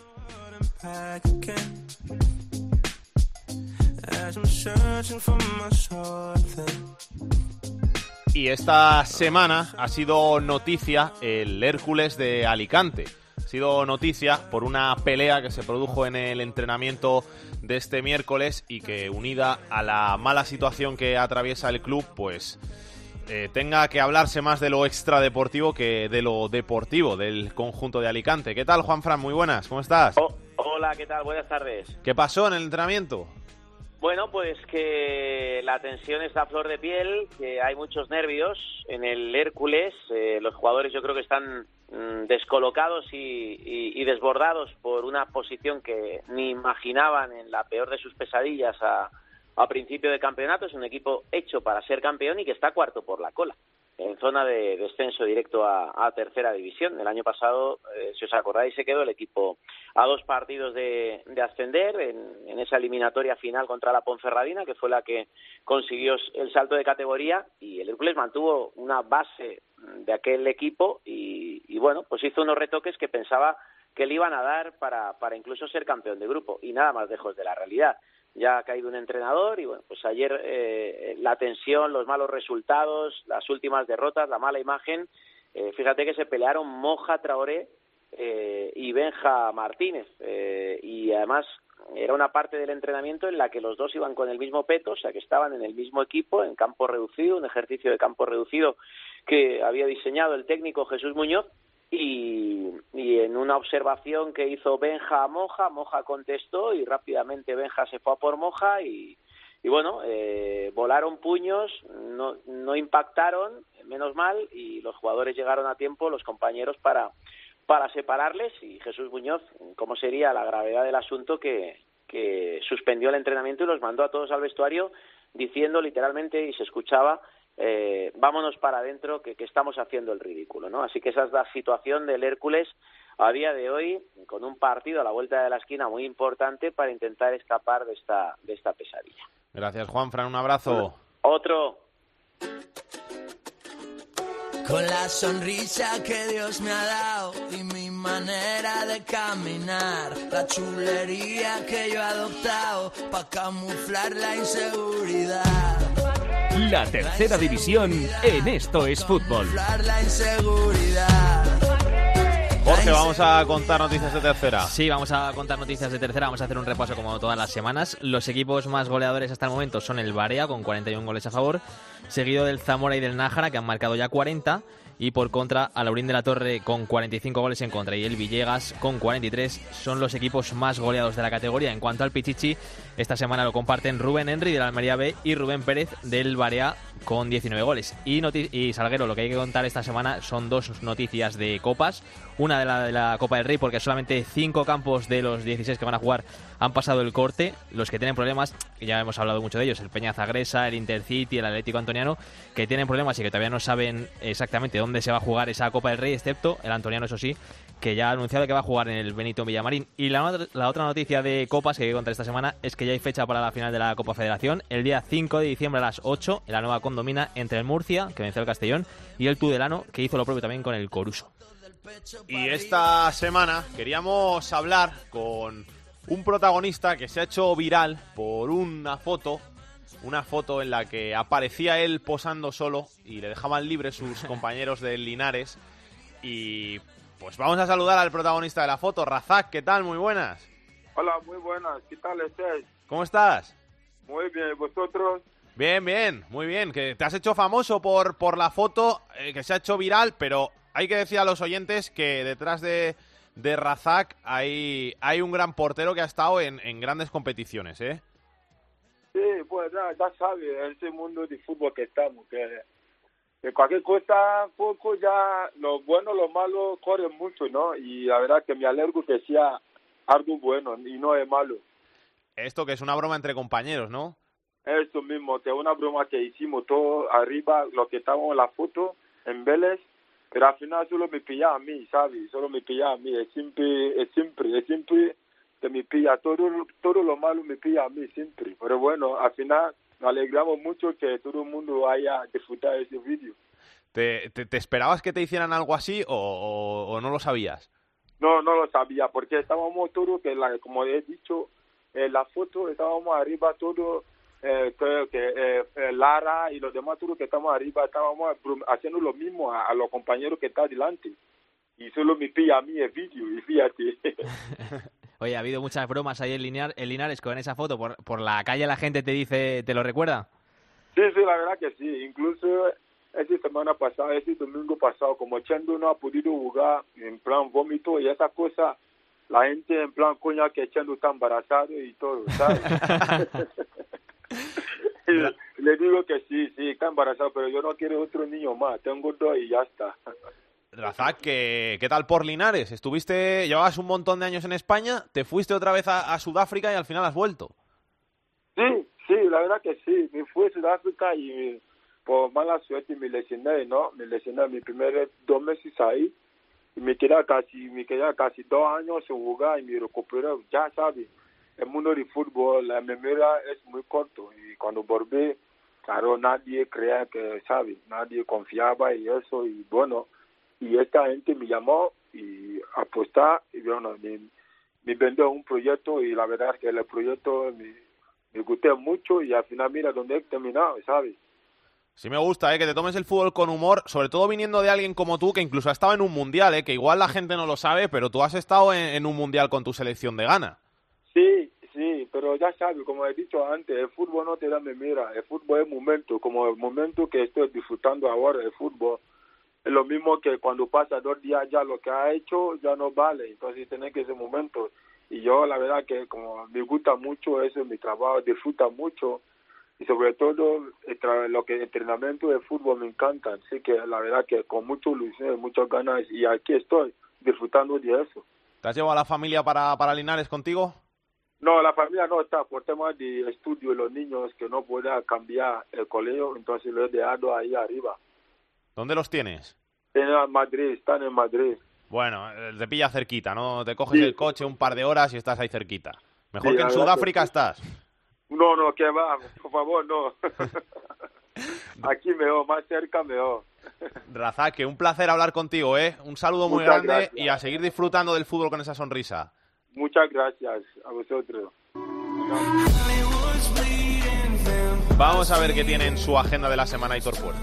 Y esta semana ha sido noticia el Hércules de Alicante. Sido noticia por una pelea que se produjo en el entrenamiento de este miércoles y que unida a la mala situación que atraviesa el club, pues eh, tenga que hablarse más de lo extradeportivo que de lo deportivo del conjunto de Alicante. ¿Qué tal, Juan Fran? Muy buenas, ¿cómo estás? Oh, hola, ¿qué tal? Buenas tardes. ¿Qué pasó en el entrenamiento? Bueno, pues que la tensión está a flor de piel, que hay muchos nervios en el Hércules. Eh, los jugadores yo creo que están descolocados y, y, desbordados por una posición que ni imaginaban en la peor de sus pesadillas a principio de campeonato. Es un equipo hecho para ser campeón y que está cuarto por la cola en zona de descenso directo a, tercera división. El año pasado, eh, si os acordáis, se quedó el equipo a dos partidos de, ascender en, esa eliminatoria final contra la Ponferradina, que fue la que consiguió el salto de categoría, y el Hércules mantuvo una base de aquel equipo y, y bueno, pues hizo unos retoques que pensaba que le iban a dar para, para incluso ser campeón de grupo, y nada más lejos de la realidad ya ha caído un entrenador y bueno, pues ayer eh, la tensión, los malos resultados, las últimas derrotas, la mala imagen, eh, fíjate que se pelearon Moja Traoré eh, y Benja Martínez y además era una parte del entrenamiento en la que los dos iban con el mismo peto, o sea que estaban en el mismo equipo, en campo reducido, un ejercicio de campo reducido que había diseñado el técnico Jesús Muñoz y, en una observación que hizo Benja a Moja, Moja contestó y rápidamente Benja se fue a por Moja y, y bueno, eh, volaron puños, no, no impactaron, menos mal, y los jugadores llegaron a tiempo, los compañeros, para, para separarles y Jesús Muñoz, ¿cómo sería la gravedad del asunto que, que suspendió el entrenamiento y los mandó a todos al vestuario diciendo literalmente y se escuchaba eh, vámonos para adentro que, que, estamos haciendo el ridículo, ¿no? Así que esa es la situación del Hércules a día de hoy, con un partido a la vuelta de la esquina muy importante para intentar escapar de esta, de esta pesadilla. Gracias, Juan Fran, un abrazo. Otro. Con la sonrisa que Dios me ha dado y mi manera de caminar, la chulería que yo he adoptado para camuflar la inseguridad la tercera división en Esto es Fútbol. Jorge, vamos a contar noticias de tercera. Sí, vamos a contar noticias de tercera. Vamos a hacer un repaso como todas las semanas. Los equipos más goleadores hasta el momento son el Barea con 41 goles a favor, seguido del Zamora y del Nájara que han marcado ya 40 y por contra a Laurín de la Torre con 45 goles en contra y el Villegas con 43 son los equipos más goleados de la categoría. En cuanto al Pichichi, esta semana lo comparten Rubén Henry de la Almería B y Rubén Pérez del Barea con 19 goles. Y, y Salguero, lo que hay que contar esta semana son dos noticias de copas. Una de la, de la Copa del Rey, porque solamente cinco campos de los 16 que van a jugar han pasado el corte. Los que tienen problemas, ya hemos hablado mucho de ellos, el Peña Zagresa, el Intercity, el Atlético Que tienen problemas y que todavía no saben exactamente dónde se va a jugar esa Copa del Rey, excepto el Antoniano, eso sí, que ya ha anunciado que va a jugar en el Benito Villamarín. Y la, la otra noticia de copas que contar esta semana es que ya hay fecha para la final de la Copa Federación, el día 5 de diciembre a las 8, en la nueva condomina entre el Murcia, que venció el Castellón, y el Tudelano, que hizo lo propio también con el Coruso. Y esta semana queríamos hablar con un protagonista que se ha hecho viral por una foto, una foto en la que aparecía él posando solo y le dejaban libre sus [laughs] compañeros del Linares. Y pues vamos a saludar al protagonista de la foto, Razak, ¿qué tal? Muy buenas. Hola, muy buenas, ¿qué tal estáis? ¿Cómo estás? Muy bien, ¿vosotros? Bien, bien, muy bien. Que te has hecho famoso por, por la foto eh, que se ha hecho viral, pero hay que decir a los oyentes que detrás de, de Razak hay, hay un gran portero que ha estado en, en grandes competiciones, ¿eh? Sí, pues ya, ya sabes, ese mundo de fútbol que estamos, que, que cualquier cosa, poco ya, lo bueno, lo malo corren mucho, ¿no? Y la verdad que me alegro que sea algo bueno y no es malo. Esto que es una broma entre compañeros, ¿no? Eso mismo, que es una broma que hicimos todos arriba, los que estábamos en la foto, en Vélez, pero al final solo me pilla a mí, ¿sabes? Solo me pilla a mí, es siempre, es siempre, es siempre que me pilla, todo, todo lo malo me pilla a mí siempre, pero bueno, al final nos alegramos mucho que todo el mundo haya disfrutado ese vídeo. ¿Te, te, te esperabas que te hicieran algo así o, o, o no lo sabías? No, no lo sabía, porque estábamos todos, que la, como he dicho, en la foto estábamos arriba todos, eh, creo que eh, eh, Lara y los demás todos que estamos arriba estábamos haciendo lo mismo a, a los compañeros que están delante. Y solo me pilla a mí el vídeo, y fíjate. [laughs] Oye, ha habido muchas bromas ahí en, Linear, en Linares con esa foto. Por, por la calle la gente te dice, ¿te lo recuerda? Sí, sí, la verdad que sí. Incluso esta semana pasada, este domingo pasado, como Chendo no ha podido jugar en plan vómito y esa cosa, la gente en plan coña que Chendo está embarazado y todo, ¿sabes? [laughs] [laughs] Le digo que sí, sí, está embarazado, pero yo no quiero otro niño más. Tengo dos y ya está. Razak, ¿qué, ¿qué tal por Linares? Estuviste, llevabas un montón de años en España, te fuiste otra vez a, a Sudáfrica y al final has vuelto. Sí, sí, la verdad que sí. Me fui a Sudáfrica y por mala suerte me lesioné, ¿no? Me lesioné mis primeros dos meses ahí y me quedé casi, me quedé casi dos años sin jugar y me recuperé. Ya sabes, el mundo del fútbol, la memoria es muy corto y cuando volví, claro, nadie creía que, ¿sabes? Nadie confiaba y eso y bueno, y esta gente me llamó y apostar y bueno, me, me vendió un proyecto y la verdad es que el proyecto me, me gustó mucho y al final mira dónde he terminado, ¿sabes? Sí me gusta, ¿eh? que te tomes el fútbol con humor, sobre todo viniendo de alguien como tú, que incluso ha estado en un mundial, ¿eh? que igual la gente no lo sabe, pero tú has estado en, en un mundial con tu selección de Ghana. Sí, sí, pero ya sabes, como he dicho antes, el fútbol no te da mira, el fútbol es momento, como el momento que estoy disfrutando ahora el fútbol. Es lo mismo que cuando pasa dos días ya lo que ha hecho ya no vale, entonces tiene que ser momento. Y yo la verdad que como me gusta mucho eso, mi trabajo, disfruta mucho y sobre todo lo que el entrenamiento de fútbol me encanta, así que la verdad que con mucha ilusión muchas ganas y aquí estoy disfrutando de eso. ¿Te has llevado a la familia para, para Linares contigo? No, la familia no está por temas de estudio, los niños que no pueden cambiar el colegio, entonces lo he dejado ahí arriba. ¿Dónde los tienes? En Madrid, están en Madrid. Bueno, te pilla cerquita, ¿no? Te coges Sí. el coche un par de horas y estás ahí cerquita. Mejor Sí, que en Sudáfrica que estás. No, no, que va, por favor, no. [laughs] Aquí mejor, más cerca mejor. Razak, que un placer hablar contigo, ¿eh? Un saludo muy grande gracias. y a seguir disfrutando del fútbol con esa sonrisa. Muchas gracias a vosotros. Vamos a ver qué tiene en su agenda de la semana Hitor Puerto.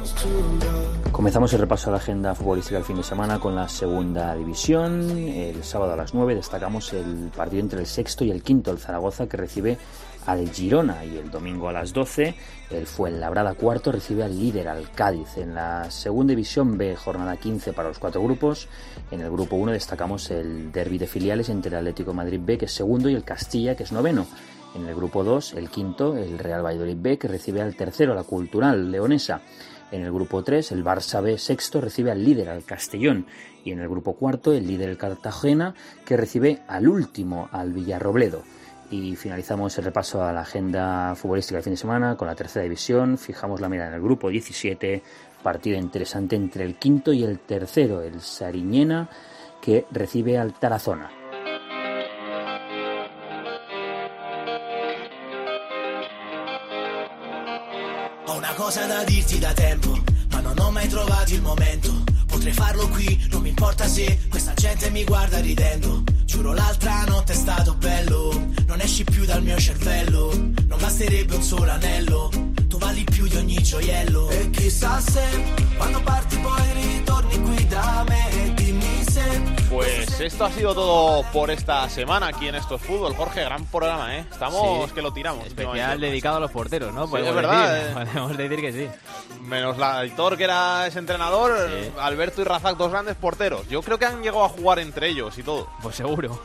Comenzamos el repaso a la agenda futbolística del fin de semana con la segunda división. El sábado a las 9 destacamos el partido entre el sexto y el quinto, el Zaragoza, que recibe al Girona. Y el domingo a las 12, el Fuenlabrada cuarto recibe al líder, al Cádiz. En la segunda división B, jornada 15 para los cuatro grupos. En el grupo 1 destacamos el derby de filiales entre el Atlético de Madrid B, que es segundo, y el Castilla, que es noveno. En el grupo 2, el quinto, el Real Valladolid B, que recibe al tercero, la Cultural Leonesa. En el grupo 3, el Barça B sexto recibe al líder, al Castellón. Y en el grupo cuarto, el líder, el Cartagena, que recibe al último, al Villarrobledo. Y finalizamos el repaso a la agenda futbolística del fin de semana con la tercera división. Fijamos la mirada en el grupo 17, partido interesante entre el quinto y el tercero, el Sariñena, que recibe al Tarazona. Ho una cosa da dirti da tempo, ma non ho mai trovato il momento. Potrei farlo qui, non mi importa se questa gente mi guarda ridendo. Giuro l'altra notte è stato bello, non esci più dal mio cervello. Non basterebbe un solo anello, tu vali più di ogni gioiello. E chissà se quando parti poi ritorni qui da me, Pues esto ha sido todo por esta semana aquí en Esto es Fútbol. Jorge, gran programa, ¿eh? Estamos Sí. que lo tiramos. Especial dedicado a los porteros, ¿no? Sí, es verdad, decir. eh. Podemos decir que sí. Menos la Aitor, que era ese entrenador, Alberto y Razak, dos grandes porteros. Yo creo que han llegado a jugar entre ellos y todo. Pues seguro.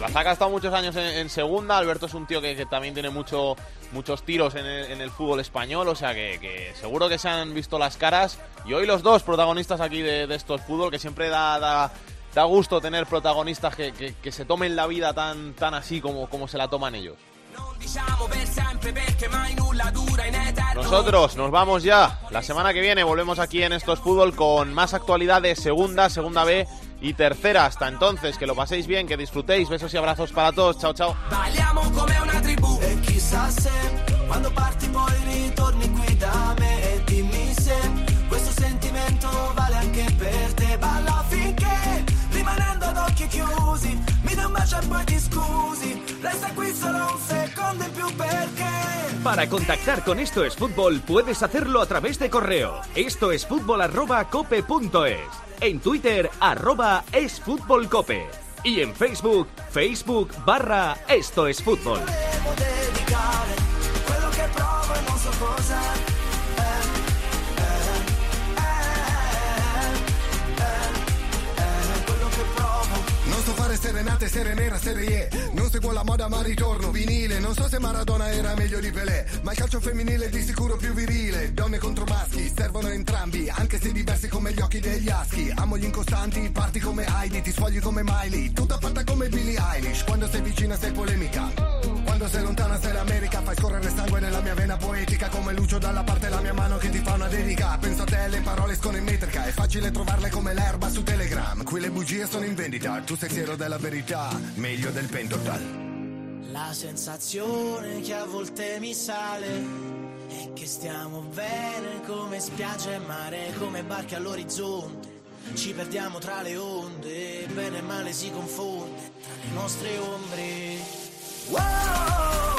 Razak ha estado muchos años en, en segunda, Alberto es un tío que, que también tiene mucho, muchos tiros en el, en el fútbol español, o sea que, que seguro que se han visto las caras. Y hoy los dos protagonistas aquí de, de Esto es Fútbol, que siempre da, da, da gusto tener protagonistas que, que- que se tomen la vida tan, tan así como, como se la toman ellos. nosotros nos vamos ya. La semana que viene volvemos aquí en Estos Fútbol con más actualidad de segunda, segunda B y tercera. Hasta entonces, que lo paséis bien, que disfrutéis. Besos y abrazos para todos. Chao, chao. E e e in più perché Para contactar con Esto es Fútbol puedes hacerlo a través de correo. Esto es fútbol arroba cope punto es. En Twitter arroba es fútbol cope. Y en Facebook, Facebook barra Esto es Fútbol. Serenate, serie nera, serie E Non seguo la moda ma ritorno vinile. Non so se Maradona era meglio di Pelé Ma il calcio femminile è di sicuro più virile. Donne contro maschi, servono entrambi Anche se diversi come gli occhi degli aschi. Amo gli incostanti, parti come Heidi Ti sfogli come Miley, tutta fatta come Billie Eilish Quando sei vicina sei polemica Quando sei lontana sei l'America Fai scorrere sangue nella mia vena poetica Come Lucio dalla parte la mia mano che ti fa una dedica Penso a te, le parole escono in metrica È facile trovarle come l'erba su Telegram Qui le bugie sono in vendita Tu sei fiero della verità Meglio del pentotal La sensazione che a volte mi sale è che stiamo bene come spiaggia e mare, come barche all'orizzonte. Ci perdiamo tra le onde, bene e male si confonde tra le nostre ombre. Whoa!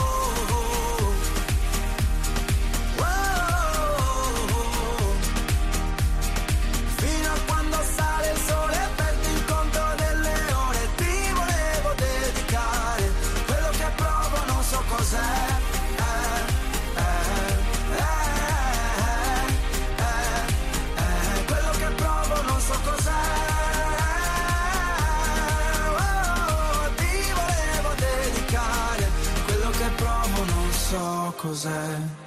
cause I